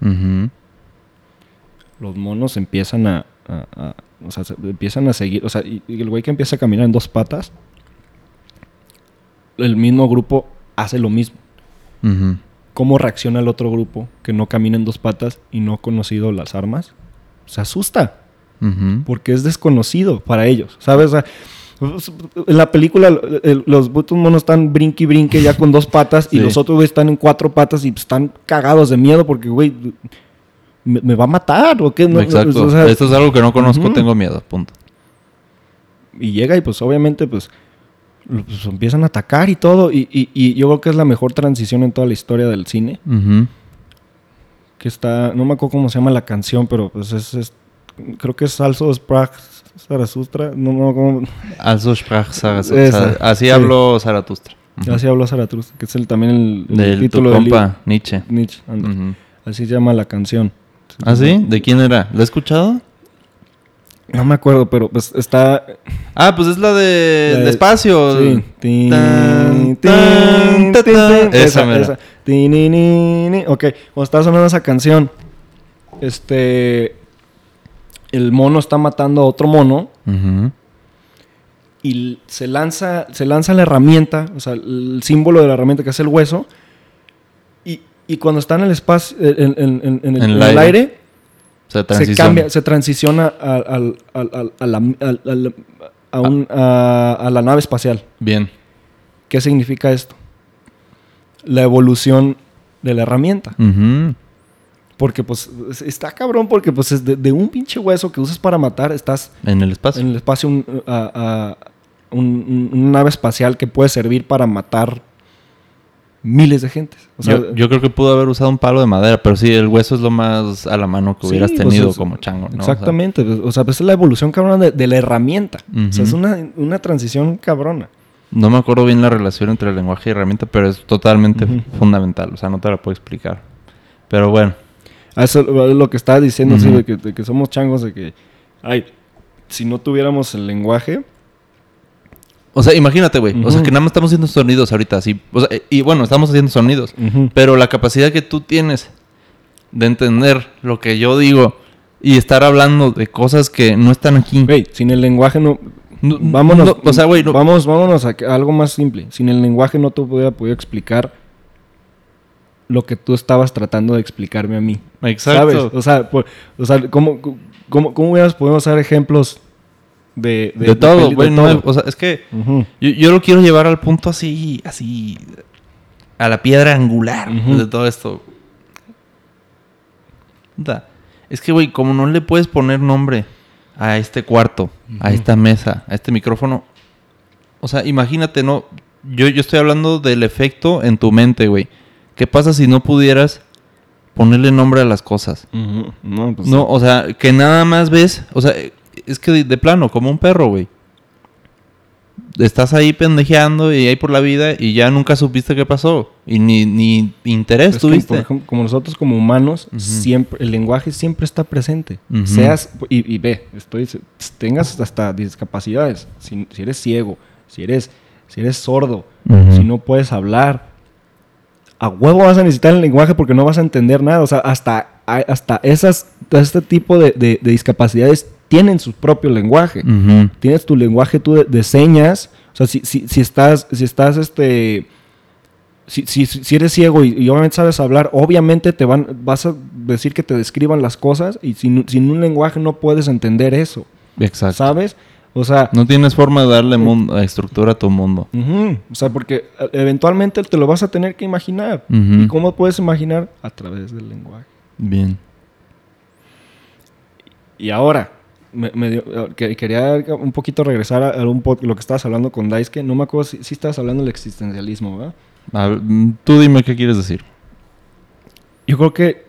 Los monos empiezan a... a- a- o sea, se- empiezan a seguir... O sea, y el güey que empieza a caminar en dos patas, el mismo grupo hace lo mismo. ¿Cómo reacciona el otro grupo que no camina en dos patas y no ha conocido las armas? Se asusta. Porque es desconocido para ellos, ¿sabes? O sea, en la película el- el- los putos monos están brinque y brinque ya con dos patas y los otros güey están en cuatro patas y están cagados de miedo porque, güey, me, me va a matar o qué. No, Exacto. o sea, Esto es algo que no conozco, tengo miedo. Punto. y llega y pues obviamente pues, pues, empiezan a atacar y todo y, y- y yo creo que es la mejor transición en toda la historia del cine. Que está, no me acuerdo cómo se llama la canción, pero pues es, es- creo que es Salso Sprach Zaratustra, no, no, cómo, sprach Así sí. habló Zaratustra. Así habló Zaratustra, que es el, también el, el Del tu título del libro. compa, Nietzsche. Nietzsche. Ujú. Así se llama la canción. ¿Ah, sí? ¿De quién era? ¿Lo he escuchado? No me acuerdo, pero pues está... Ah, pues es la de La el de- espacio. Sí. Tan, tan. Esa Esa, mera. esa. Tin, ni, ni, ni. Ok, cuando está sonando esa canción, este... El mono está matando a otro mono y se lanza, se lanza la herramienta, o sea, el símbolo de la herramienta que es el hueso. Y, y cuando está en el espacio, en, en- en- en el, En el en el aire. aire, Se cambia, se transiciona a, la, un- a- nave espacial. Bien. ¿Qué significa esto? La evolución de la herramienta. Porque pues es- está cabrón porque pues es de, de un pinche hueso que usas para matar, estás En el espacio. en el espacio un- a- a- un- un- una nave espacial que puede servir para matar miles de gentes. O sea, yo, yo creo que pudo haber usado un palo de madera, pero sí, el hueso es lo más a la mano que hubieras pues, tenido como chango, ¿no? Exactamente. pues, O sea, pues es la evolución cabrona de, de la herramienta. O sea, es una, una transición cabrona. No me acuerdo bien la relación entre el lenguaje y herramienta, pero es totalmente fundamental. O sea, no te la puedo explicar. Pero bueno. Eso es lo que estaba diciendo, sí, de, que, de que somos changos, de que, ay, si no tuviéramos el lenguaje, O sea, imagínate, güey. O sea, que nada más estamos haciendo sonidos ahorita, así. O sea, y bueno, estamos haciendo sonidos. Pero la capacidad que tú tienes de entender lo que yo digo y estar hablando de cosas que no están aquí. Güey, sin el lenguaje no... No- vámonos, no, o sea, güey, no- vamos, vámonos a, a algo más simple. Sin el lenguaje no te hubiera podido explicar lo que tú estabas tratando de explicarme a mí. Exacto. ¿Sabes? O sea, por- o sea ¿cómo, cómo, cómo hubieras podido usar ejemplos de... De, todo, güey. no o sea, es que yo, yo lo quiero llevar al punto así, así, a la piedra angular de todo esto. Puta, Es que, güey, como no le puedes poner nombre a este cuarto, a esta mesa, a este micrófono. O sea, imagínate, ¿no? Yo, yo estoy hablando del efecto en tu mente, güey. ¿Qué pasa si no pudieras ponerle nombre a las cosas? No, pues, No, o sea, que nada más ves, o sea, es que de, de plano, como un perro, güey. Estás ahí pendejeando y ahí por la vida y ya nunca supiste qué pasó. Y ni, ni interés tuviste. ejemplo, como nosotros como humanos, siempre, el lenguaje siempre está presente. Seas, y, y ve, estoy, tengas hasta discapacidades, si, si eres ciego, si eres, si eres sordo, si no puedes hablar, a huevo vas a necesitar el lenguaje porque no vas a entender nada. O sea, hasta, hasta esas, este tipo de, de- de discapacidades tienen su propio lenguaje. Tienes tu lenguaje tú de, de señas. O sea, si, si, si estás, si estás este. Si, si, si eres ciego y, y obviamente sabes hablar, obviamente te van, vas a decir que te describan las cosas y sin, sin un lenguaje no puedes entender eso. Exacto. ¿Sabes? O sea, No tienes forma de darle mundo- estructura a tu mundo. o sea, porque eh, eventualmente te lo vas a tener que imaginar. ¿Y cómo puedes imaginar? A través del lenguaje. Bien. Y ahora, me, me dio- eh, que- quería un poquito regresar a, a un po- lo que estabas hablando con Daisuke. No me acuerdo si, si estabas hablando del existencialismo, ¿verdad? A ver, mm, tú dime qué quieres decir. Yo creo que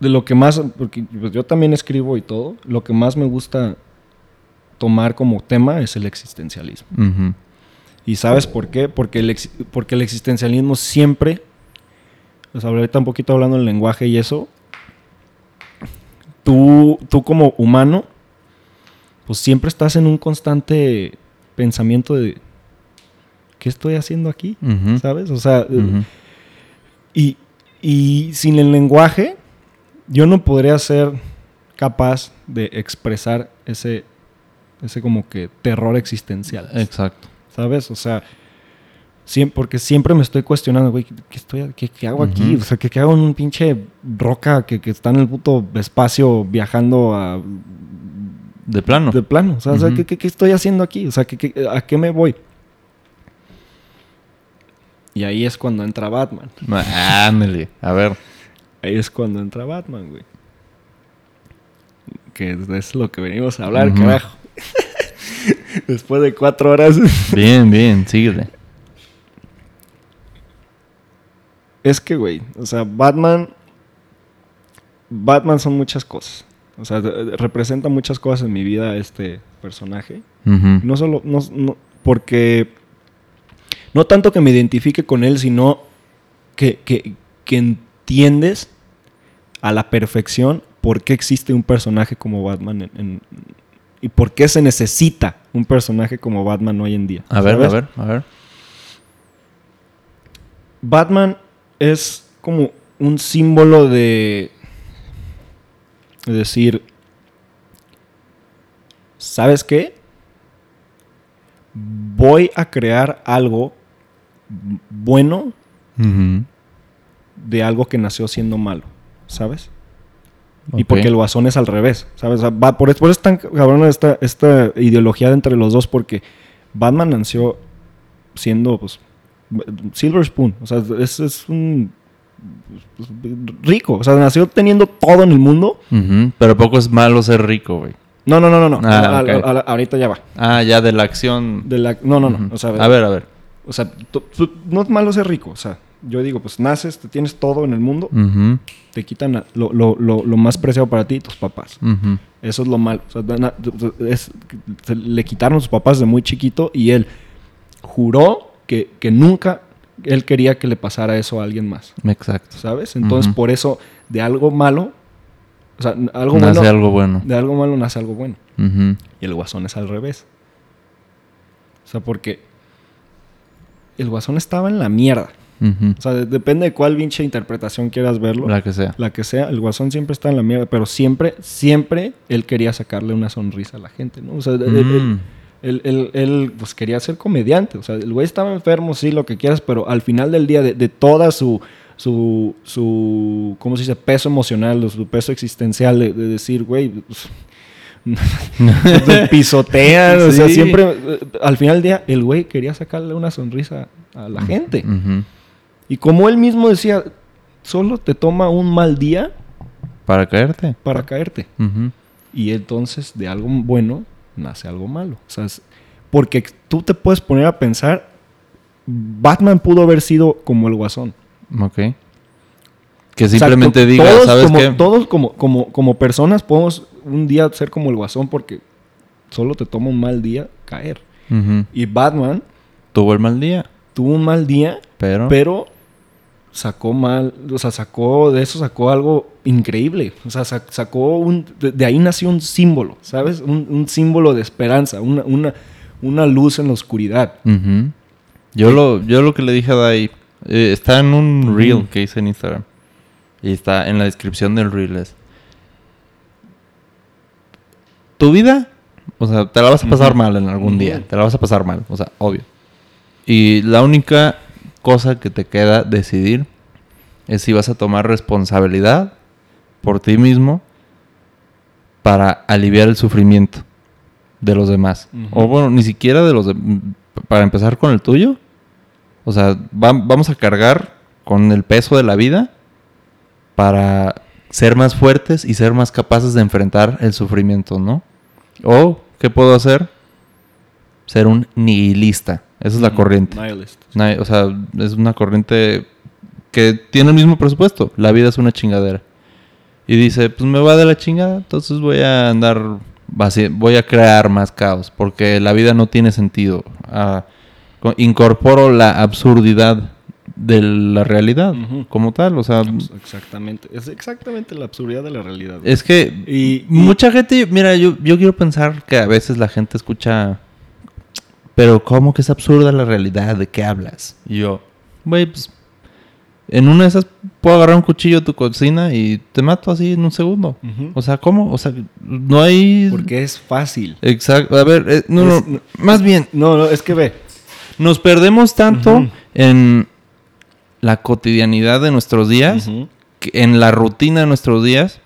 de lo que más, porque pues, yo también escribo y todo, lo que más me gusta tomar como tema es el existencialismo. Ujú. ¿Y sabes por qué? Porque el, ex- porque el existencialismo siempre, sea, ahorita un poquito hablando del lenguaje y eso, tú, tú como humano, pues siempre estás en un constante pensamiento de, ¿qué estoy haciendo aquí? ¿Sabes? O sea, Ujú. y, y sin el lenguaje, yo no podría ser capaz de expresar ese, ese como que terror existencial. Exacto. ¿Sabes? O sea, porque siempre me estoy cuestionando, güey, ¿qué, estoy, qué, qué hago aquí? O sea, ¿qué, qué hago en un pinche roca que, que está en el puto espacio viajando a, De plano. de plano? O sea, Ujú. ¿qué, qué- qué estoy haciendo aquí? O sea, ¿qué- qué- ¿a qué me voy? Y ahí es cuando entra Batman. Ándale. A ver. Ahí es cuando entra Batman, güey. Que es- lo que venimos a hablar, carajo. (laughs) Después de cuatro horas. (laughs) Bien, bien, síguele. Es que, güey, o sea, Batman. Batman son muchas cosas. O sea, representa muchas cosas en mi vida este personaje. No solo. No, no- porque. No tanto que me identifique con él, sino que, que, que entiendes a la perfección por qué existe un personaje como Batman en- en- y por qué se necesita un personaje como Batman hoy en día. A ver, a ver, a ver. Batman es como un símbolo de, de decir, ¿sabes qué? Voy a crear algo bueno de algo que nació siendo malo, ¿sabes? Y porque el guasón es al revés, ¿sabes? O sea, va- por, eso- por eso es tan cabrón esta, esta ideología entre los dos, porque Batman nació siendo, pues, Silver Spoon, o sea, es, es un rico, o sea, nació teniendo todo en el mundo. Pero poco es malo ser rico, güey. No, no, no, no, no. Ah, A- a- ok. a- a- ahorita ya va. Ah, ya de la acción. De la, no, no, no. O sea, a ver, a ver. o sea, no es malo ser rico, o sea, yo digo, pues naces, te tienes todo en el mundo, te quitan lo, lo- lo- lo más preciado para ti, tus papás. Eso es lo malo. O sea, na- es- le quitaron a sus papás de muy chiquito y él juró que, que nunca él quería que le pasara eso a alguien más. Exacto. ¿Sabes? Entonces, por eso, de algo malo, o sea, algo Nace bueno, algo bueno. de algo malo nace algo bueno. Y el guasón es al revés. O sea, porque el guasón estaba en la mierda. O sea, de- depende de cuál pinche interpretación quieras verlo. La que sea. La que sea, el guasón siempre está en la mierda, pero siempre, siempre él quería sacarle una sonrisa a la gente, ¿no? O sea, él, él- Mm. Él- él- él, pues quería ser comediante, o sea, el güey estaba enfermo, sí, lo que quieras, pero al final del día, de, de toda su, su, su, ¿cómo se dice? Peso emocional, su peso existencial, de, de decir, güey, pues, te (laughs) (laughs) pisotean, o sea, Sí. siempre, eh, al final del día, el güey quería sacarle una sonrisa a la gente. Y como él mismo decía, solo te toma un mal día Para caerte. para caerte. Y entonces de algo bueno nace algo malo. O sea, es- porque tú te puedes poner a pensar, Batman pudo haber sido como el guasón. Ok. Que O sea, simplemente diga, todos ¿sabes como, qué? Todos como, como, como personas podemos un día ser como el guasón porque solo te toma un mal día caer. Y Batman Tuvo el mal día, tuvo un mal día, pero... pero sacó mal, o sea, sacó de eso sacó algo increíble, o sea, sac- sacó un, de, ahí nació un símbolo, ¿sabes? Un, un símbolo de esperanza, una, una, una luz en la oscuridad. Yo, lo, yo lo que le dije a Dai, eh, está en un reel que hice en Instagram. Y está en la descripción del reel. Es, tu vida, o sea, te la vas a pasar mal en algún día. Te la vas a pasar mal, o sea, obvio. Y la única cosa que te queda decidir es si vas a tomar responsabilidad por ti mismo para aliviar el sufrimiento de los demás. O bueno, ni siquiera de los de- para empezar con el tuyo. O sea, va- vamos a cargar con el peso de la vida para ser más fuertes y ser más capaces de enfrentar el sufrimiento, ¿no? O, ¿qué puedo hacer? Ser un nihilista. Esa es la Mm, corriente. Nihilist. O sea, es una corriente que tiene el mismo presupuesto. La vida es una chingadera. Y dice, pues me va de la chingada, entonces voy a andar, voy a crear más caos, porque la vida no tiene sentido. Ah, co- incorporo la absurdidad de la realidad como tal. O sea, Exactamente. Es exactamente la absurdidad de la realidad. es que Y- y- mucha gente, mira, yo, yo quiero pensar que a veces la gente escucha, pero ¿cómo que es absurda la realidad? ¿De qué hablas? Y yo, güey, pues en una de esas puedo agarrar un cuchillo de tu cocina y te mato así en un segundo. O sea, ¿cómo? O sea, no hay... Porque es fácil. Exacto. A ver, eh, no, Es- no, más bien, No, no, es que ve. nos perdemos tanto en la cotidianidad de nuestros días, en la rutina de nuestros días,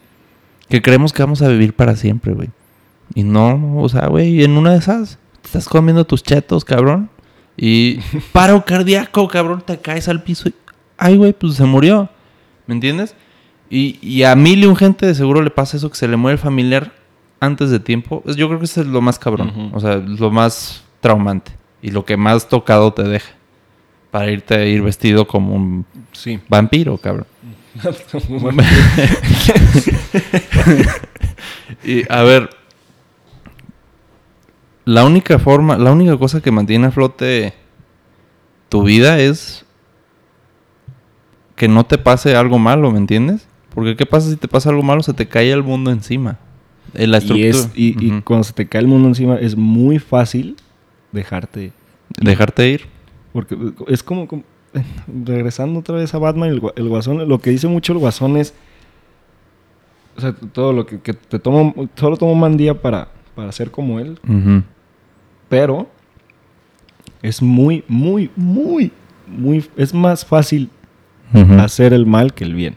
que creemos que vamos a vivir para siempre, güey. Y no, o sea, güey, en una de esas, te estás comiendo tus chetos, cabrón, y (laughs) paro cardíaco, cabrón, te caes al piso y, ay, güey, pues se murió. ¿Me entiendes? Y, y a mil y un gente de seguro le pasa eso, que se le muere el familiar antes de tiempo. Yo creo que eso es lo más cabrón, o sea, lo más traumante y lo que más tocado te deja. Para irte a ir vestido como un Sí. vampiro, cabrón. (laughs) (laughs) y a ver, la única forma, la única cosa que mantiene a flote tu vida es que no te pase algo malo, ¿me entiendes? Porque ¿qué pasa si te pasa algo malo? Se te cae el mundo encima. En la y, estructura. es, y, y cuando se te cae el mundo encima es muy fácil dejarte. Dejarte ir. Porque es como, como- regresando otra vez a Batman, el, el guasón, lo que dice mucho el guasón es, o sea, todo lo que, que te toma, solo toma un día para, para ser como él, Ujú. Pero es muy, muy, muy, muy, es más fácil hacer el mal que el bien.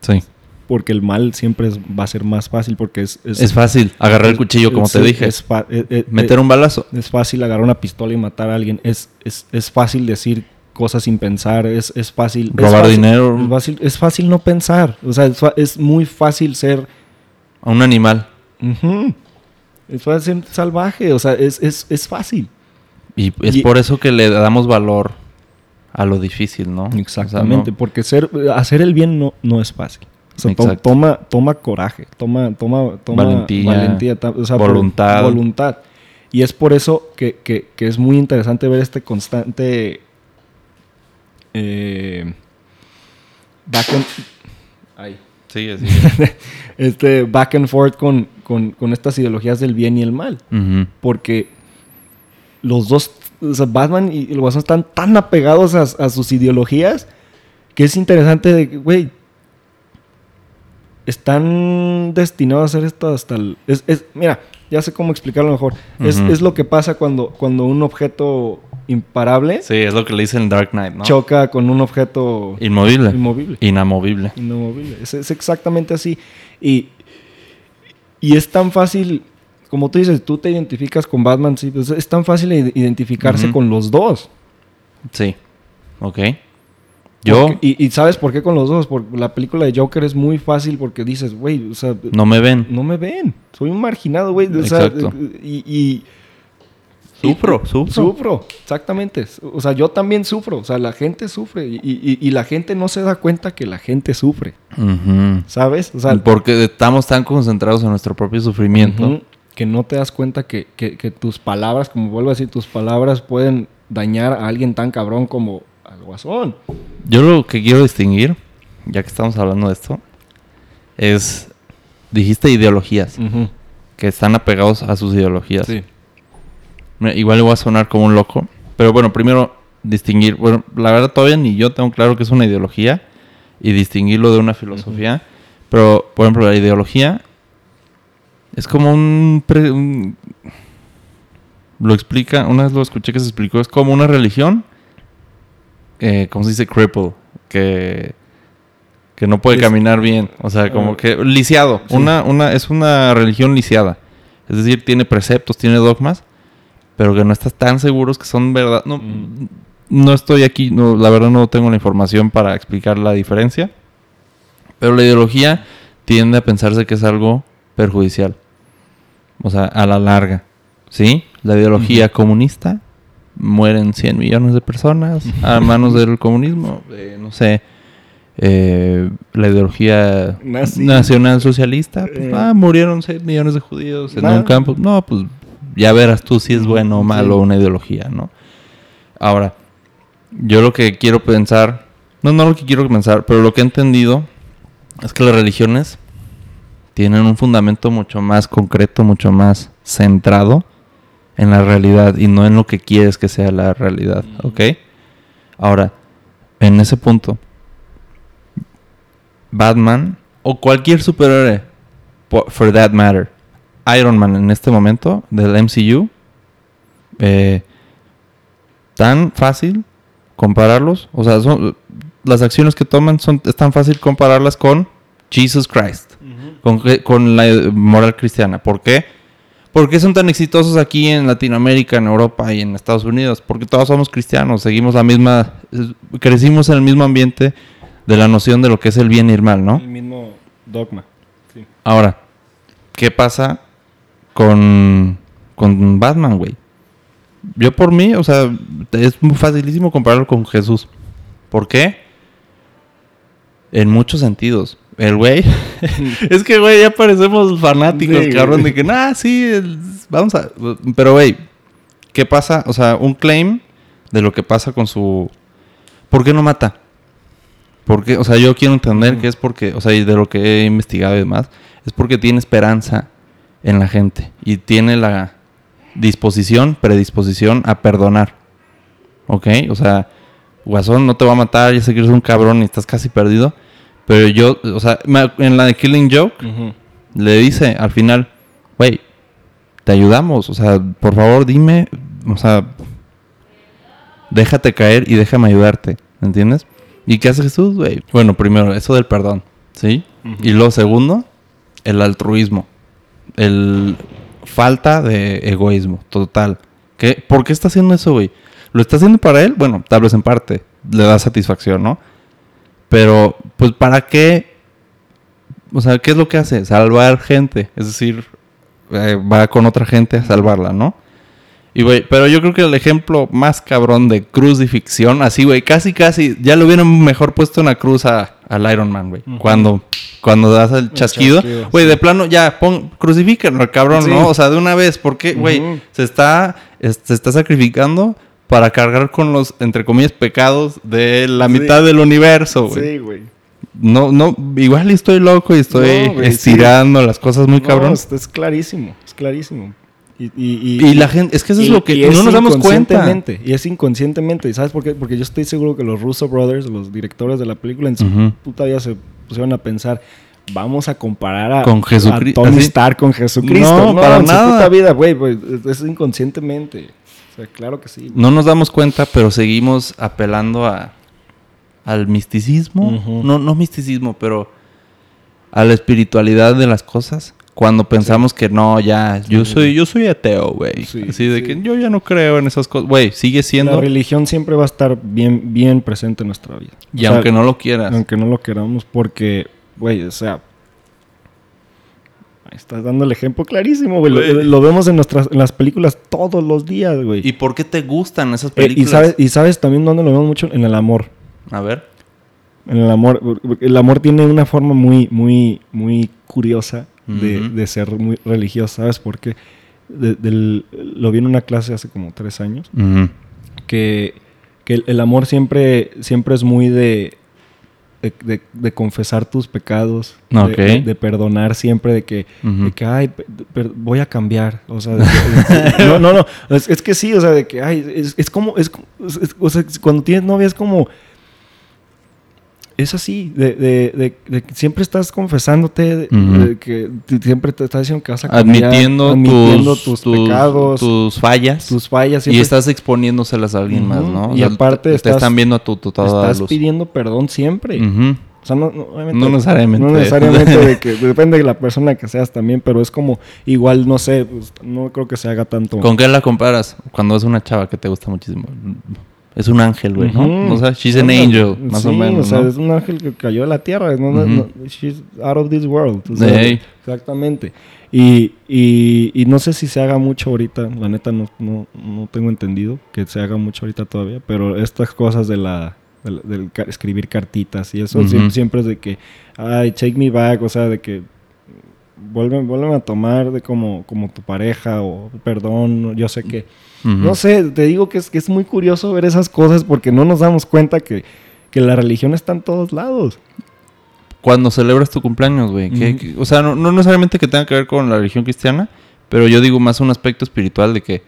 Sí. Porque el mal siempre es- va a ser más fácil porque es... Es fácil agarrar el cuchillo, como te dije. Eh, eh, Meter un balazo. es fácil agarrar una pistola y matar a alguien. Es, es, es fácil decir cosas sin pensar. Es, es fácil. Robar fácil- dinero. Es fácil, es fácil no pensar. O sea, es, muy fácil ser. A un animal. ujú, Es fácil salvaje. O sea, es, es, es fácil. Y es Y- por eso que le damos valor a lo difícil, ¿no? O sea, Exactamente. no- Porque ser, hacer el bien no, no es fácil. O sea, to- Exacto. toma, toma coraje, toma, toma, toma Valentía, valentía, o sea, por- voluntad. voluntad. Y es por eso que, que- que es muy interesante ver este constante eh, back and, ay. Sigue, sigue. (laughs) este back and forth con, con- con estas ideologías del bien y el mal. Porque los dos, o sea, Batman y el Guasón están tan apegados a, a sus ideologías que es interesante de que, güey, están destinados a hacer esto hasta el... Es, es- mira, ya sé cómo explicarlo mejor. es, es lo que pasa cuando, cuando un objeto imparable Sí, es lo que le dicen en Dark Knight, ¿no? choca con un objeto Inmovible. inmovible. Inamovible. Inamovible. Es, es exactamente así. Y, y es tan fácil, como tú dices, tú te identificas con Batman, sí, pues es tan fácil ide- identificarse con los dos. Sí. Ok. Yo Porque- y, y sabes por qué con los dos? Porque la película de Joker es muy fácil porque dices, güey, o sea, no me ven. no me ven. Soy un marginado, güey. O sea, Exacto. y, y- Sufro, sufro. Sufro, exactamente. O sea, yo también sufro. O sea, la gente sufre. Y, y- y la gente no se da cuenta que la gente sufre. ¿Sabes? O sea, Porque estamos tan concentrados en nuestro propio sufrimiento. Que no te das cuenta que, que- que tus palabras, como vuelvo a decir, tus palabras pueden dañar a alguien tan cabrón como al guasón. Yo lo que quiero distinguir, ya que estamos hablando de esto, es. Dijiste ideologías, que están apegados a sus ideologías. Sí. Igual le voy a sonar como un loco. Pero bueno, primero distinguir. Bueno, la verdad todavía ni yo tengo claro que es una ideología. Y distinguirlo de una filosofía. Pero, por ejemplo, la ideología es como un, pre- un- Lo explica, una vez lo escuché que se explicó, es como una religión. Eh, ¿Cómo se dice? Cripple. Que, que no puede caminar bien. O sea, como Ah, que lisiado. sí. Una, una, es una religión lisiada. Es decir, tiene preceptos, tiene dogmas, pero que no estás tan seguros que son verdad. No, Mm. no estoy aquí, no, la verdad no tengo la información para explicar la diferencia. Pero la ideología tiende a pensarse que es algo perjudicial. O sea, a la larga. ¿Sí? La ideología comunista mueren 100 millones de personas a (laughs) manos del comunismo. Eh, no sé. eh, la ideología nacional socialista. pues, Eh. ah, murieron 6 millones de judíos en Nada. un campo. No, pues ya verás tú si es bueno o malo una ideología, ¿no? Ahora, Yo lo que quiero pensar, no, no lo que quiero pensar, pero lo que he entendido es que las religiones tienen un fundamento mucho más concreto, mucho más centrado en la realidad y no en lo que quieres que sea la realidad, ¿ok? Ahora, en ese punto, Batman o cualquier superhéroe, for that matter, Iron Man en este momento del MCU, eh, tan fácil compararlos, o sea, son, las acciones que toman son es tan fácil compararlas con Jesus Christ, con, con la eh, moral cristiana. ¿Por qué? ¿Por qué son tan exitosos aquí en Latinoamérica, en Europa y en Estados Unidos? Porque todos somos cristianos, seguimos la misma, crecimos en el mismo ambiente de la noción de lo que es el bien y el mal, ¿no? El mismo dogma. Sí. Ahora, ¿qué pasa con, con Batman, güey? Yo por mí, o sea, es muy facilísimo compararlo con Jesús. ¿Por qué? En muchos sentidos. El güey. (laughs) es que, güey, ya parecemos fanáticos, Sí, cabrón, de que, nah, sí, vamos a. Pero, güey, ¿qué pasa? O sea, un claim de lo que pasa con su. ¿Por qué no mata? Porque, o sea, yo quiero entender que es porque, o sea, y de lo que he investigado y demás, es porque tiene esperanza en la gente y tiene la disposición, predisposición a perdonar. ¿Ok? O sea, Guasón no te va a matar, ya sé que eres un cabrón y estás casi perdido. Pero yo, o sea, en la de Killing Joke, le dice al final, güey, te ayudamos, o sea, por favor dime, o sea, déjate caer y déjame ayudarte, ¿entiendes? ¿Y qué hace Jesús, güey? Bueno, primero, eso del perdón, ¿sí? Y luego, segundo, el altruismo, el falta de egoísmo, total. ¿Por qué está haciendo eso, güey? ¿Lo está haciendo para él? Bueno, tal vez en parte, le da satisfacción, ¿no? Pero, pues, ¿para qué? O sea, ¿qué es lo que hace? Salvar gente. Es decir, eh, va con otra gente a salvarla, ¿no? Y, güey, pero yo creo que el ejemplo más cabrón de crucifixión, así, güey, casi, casi, ya lo hubieran mejor puesto en la cruz a- al Iron Man, güey. Cuando, cuando das el chasquido. Güey, sí. de plano, ya, pon, crucifíquenlo al cabrón, Sí. ¿no? O sea, de una vez, porque, güey, se está, es- se está sacrificando para cargar con los, entre comillas, pecados de la Sí. mitad del universo, güey. Sí, güey. No, no, igual estoy loco y estoy No, estirando las cosas muy No, cabrón. es clarísimo, es clarísimo. Y, y, Y la gente, es que eso es lo que no nos damos cuenta. Y es inconscientemente. ¿Y sabes por qué? Porque yo estoy seguro que los Russo Brothers, los directores de la película, en su puta vida se pusieron a pensar, vamos a comparar a, Con Tony. Stark con Jesucristo. No, para en su nada. puta vida, güey, pues, es, inconscientemente. O sea, claro que sí. No nos damos cuenta, pero seguimos apelando a al misticismo. No, no misticismo, pero a la espiritualidad de las cosas. Cuando pensamos que no, ya, yo soy, yo soy ateo, güey. Sí, Así de sí. que yo ya no creo en esas cosas. Güey, sigue La siendo. religión siempre va a estar bien, bien presente en nuestra vida. Y O sea, aunque no lo quieras. Aunque no lo queramos, porque, güey, o sea. Estás dando el ejemplo clarísimo, güey. Lo, vemos en, nuestras, en las películas todos los días, güey. ¿Y por qué te gustan esas Eh, películas? y, sabes, y sabes también dónde lo vemos mucho en el amor. A ver. En el amor. El amor tiene una forma muy, muy, muy curiosa de, Ujú. de ser muy religioso. ¿Sabes por qué? De- del- lo vi en una clase hace como tres años. Ujú. que, que el, el amor siempre, siempre es muy de, de, de- confesar tus pecados, de- Ok. de, perdonar siempre, de que, Ujú. de que ay, per- voy a cambiar. O sea, (laughs) que- no, no, no, es, es que sí, o sea, de que, ay, es, es como, es- es- o sea, cuando tienes novia es como... Es así, de, de, de- de que siempre estás confesándote, de, Ujú. de que siempre te estás diciendo que vas a cambiar, Admitiendo, admitiendo tus, tus, pecados, tus, tus fallas. y estás exponiéndoselas a alguien más. ¿no? O Y sea, aparte te, te estás- están viendo a tu, tu toda estás luz. pidiendo perdón siempre. O sea, no, no, obviamente- No necesariamente. No necesariamente de que (laughs) depende de la persona que seas también, pero es como igual, no sé, pues, no creo que se haga tanto. ¿Con qué la comparas? Cuando es una chava que te gusta muchísimo. Es un ángel, güey, ¿no? O sea, she's an angel, más o menos, O sea, ¿no? es un ángel que cayó a la tierra. No, no- she's out of this world. o sea. Exactamente. Y, y, y no sé si se haga mucho ahorita, la neta no, no, no tengo entendido que se haga mucho ahorita todavía, pero estas cosas de la del, del escribir cartitas y eso siempre, siempre es de que, ay, take me back, o sea, de que vuelven, a tomar de como, como tu pareja o perdón, yo sé que... No sé, te digo que es, que es muy curioso ver esas cosas porque no nos damos cuenta que, que la religión está en todos lados. Cuando celebras tu cumpleaños, güey. que- o sea, no, no necesariamente que tenga que ver con la religión cristiana, pero yo digo más un aspecto espiritual de que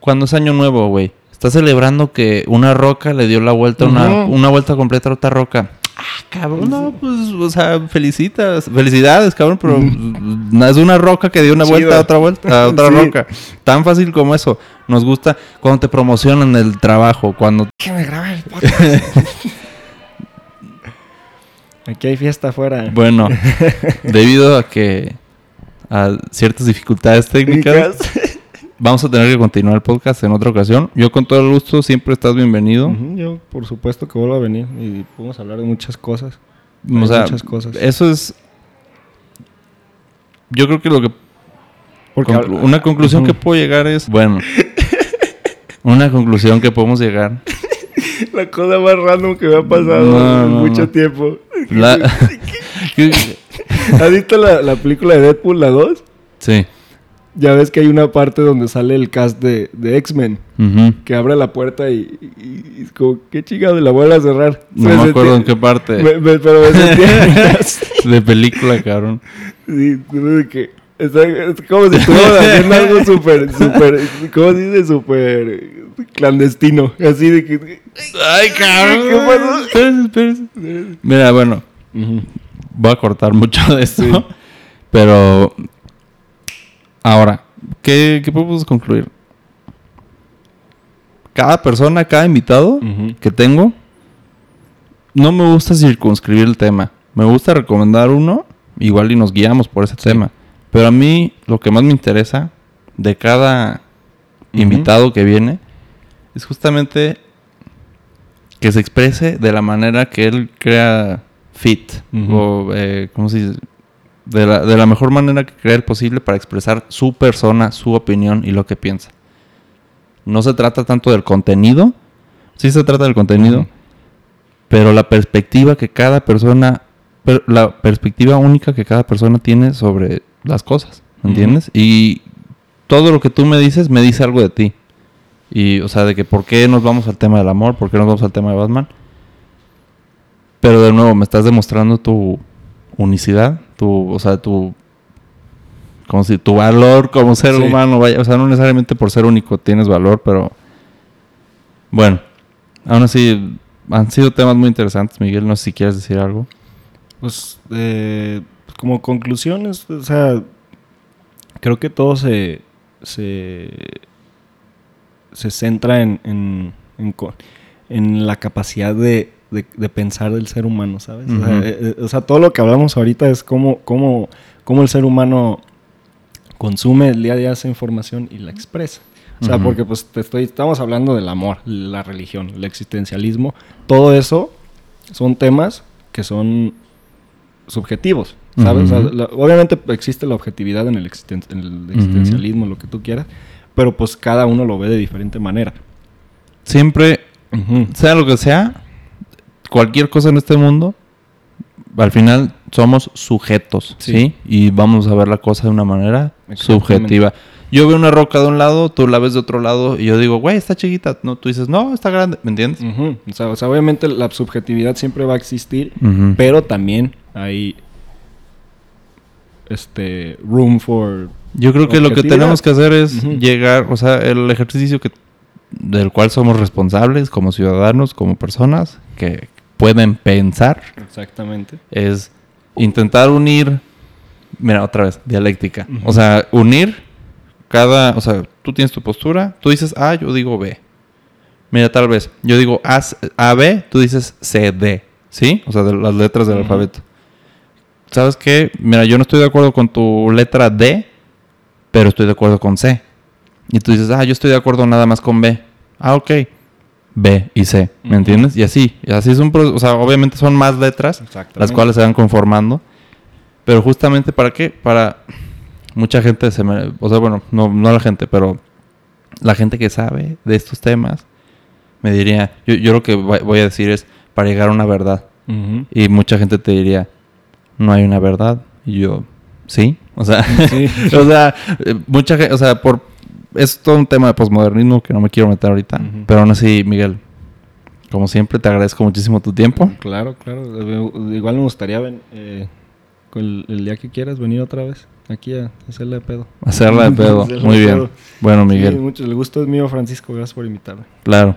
cuando es año nuevo, güey, estás celebrando que una roca le dio la vuelta, una, Ujú. una vuelta completa a otra roca. Ah, cabrón, no, pues, o sea, felicitas, felicidades, cabrón, pero (laughs) es una roca que dio una vuelta a otra vuelta, a otra (laughs) Sí. roca. Tan fácil como eso. Nos gusta cuando te promocionan el trabajo, cuando (laughs) Déjame grabar el podcast. Aquí hay fiesta afuera. Bueno, debido a que a ciertas dificultades técnicas, vamos a tener que continuar el podcast en otra ocasión. Yo con todo el gusto, siempre estás bienvenido. Ujú, Yo, por supuesto que vuelvo a venir y podemos hablar de muchas cosas. O sea, muchas cosas. eso es... Yo creo que lo que... Porque conclu- habla- una conclusión Ujú. que puedo llegar es... Bueno. Una conclusión que podemos llegar. (laughs) La cosa más random que me ha pasado No, en no, mucho no. tiempo. La- (laughs) ¿Has visto la, la película de Deadpool, la 2? sí. Ya ves que hay una parte donde sale el cast de, de X-Men. Que abre la puerta y, y- como, qué chingado, la vuelve a cerrar. No me sentí- acuerdo en qué parte (laughs) me- me- pero me sentía... (laughs) de película, cabrón. Sí, de que está- es como si estuviéramos haciendo algo súper, súper, ¿cómo se dice? Súper clandestino. Así de que... Ay, cabrón. ¿Qué pasó? Espérese, espérese. Mira, bueno, voy a cortar mucho de esto. Sí. Pero ahora, ¿qué, qué podemos concluir? Cada persona, cada invitado que tengo, no me gusta circunscribir el tema. Me gusta recomendar uno, igual y nos guiamos por ese tema. Pero a mí lo que más me interesa de cada invitado que viene es justamente que se exprese de la manera que él crea fit. O, eh, ¿cómo se dice? De la, de la mejor manera que crea él posible para expresar su persona, su opinión y lo que piensa. No se trata tanto del contenido, sí se trata del contenido, pero la perspectiva que cada persona, per- la perspectiva única que cada persona tiene sobre las cosas, ¿me Ujú. ¿entiendes? Y todo lo que tú me dices me dice algo de ti. Y, o sea, de que por qué nos vamos al tema del amor, por qué nos vamos al tema de Batman. Pero de nuevo, me estás demostrando tu unicidad, tu, o sea, tu, como si tu valor como ser Sí. humano, vaya, o sea, no necesariamente por ser único tienes valor, pero bueno, aún así han sido temas muy interesantes, Miguel, no sé si quieres decir algo. Pues, eh, como conclusiones, o sea, creo que todo se, se, se centra en, en, en la capacidad de, de- de pensar del ser humano, ¿sabes? O sea, Ujú. eh, eh, o sea, todo lo que hablamos ahorita es cómo, cómo, cómo el ser humano consume el día a día esa información y la expresa. O sea, porque pues te estoy, estamos hablando del amor, la religión, el existencialismo, todo eso son temas que son subjetivos, ¿sabes? O Ujú. sea, la- obviamente existe la objetividad en el, existen- en el existencialismo, lo que tú quieras, pero pues cada uno lo ve de diferente manera. Siempre, sea lo que sea, cualquier cosa en este mundo, al final somos sujetos, ¿sí? Sí. Y vamos a ver la cosa de una manera subjetiva. Yo veo una roca de un lado, tú la ves de otro lado y yo digo, güey, está chiquita. No, tú dices, no, está grande, ¿me entiendes? O, sea, o sea, obviamente la subjetividad siempre va a existir, pero también hay este room for Yo creo que lo que tenemos que hacer es llegar, o sea, el ejercicio que del cual somos responsables como ciudadanos, como personas que pueden pensar, exactamente. es intentar unir, mira, otra vez, dialéctica. O sea, unir cada, o sea, tú tienes tu postura, tú dices A, yo digo B. Mira, tal vez, yo digo A, A B, tú dices C, D, ¿sí? O sea, de las letras del alfabeto. ¿Sabes qué? Mira, yo no estoy de acuerdo con tu letra D, pero estoy de acuerdo con C. Y tú dices, ah, yo estoy de acuerdo nada más con B. Ah, ok. B y C, ¿me Ujú. entiendes? Y así, y así es un proceso, o sea, obviamente son más letras, las cuales se van conformando. Pero justamente para qué? Para mucha gente se me, o sea, bueno, no, no la gente, pero la gente que sabe de estos temas me diría, yo, yo lo que voy a decir es para llegar a una verdad. Ujú. Y mucha gente te diría, no hay una verdad. Y yo, Sí, o sea, Sí. (laughs) o sea, eh, mucha gente, o sea, por es todo un tema de posmodernismo que no me quiero meter ahorita, pero aún así, Miguel, como siempre te agradezco muchísimo tu tiempo. Claro, claro. Eh, Igual me gustaría ven- eh, el, el día que quieras venir otra vez aquí a hacerle de pedo. Hacerla de (laughs) pedo. Hacerla Muy de bien. pedo. Bueno, Sí, Miguel, mucho, el gusto es mío, Francisco. Gracias por invitarme. claro.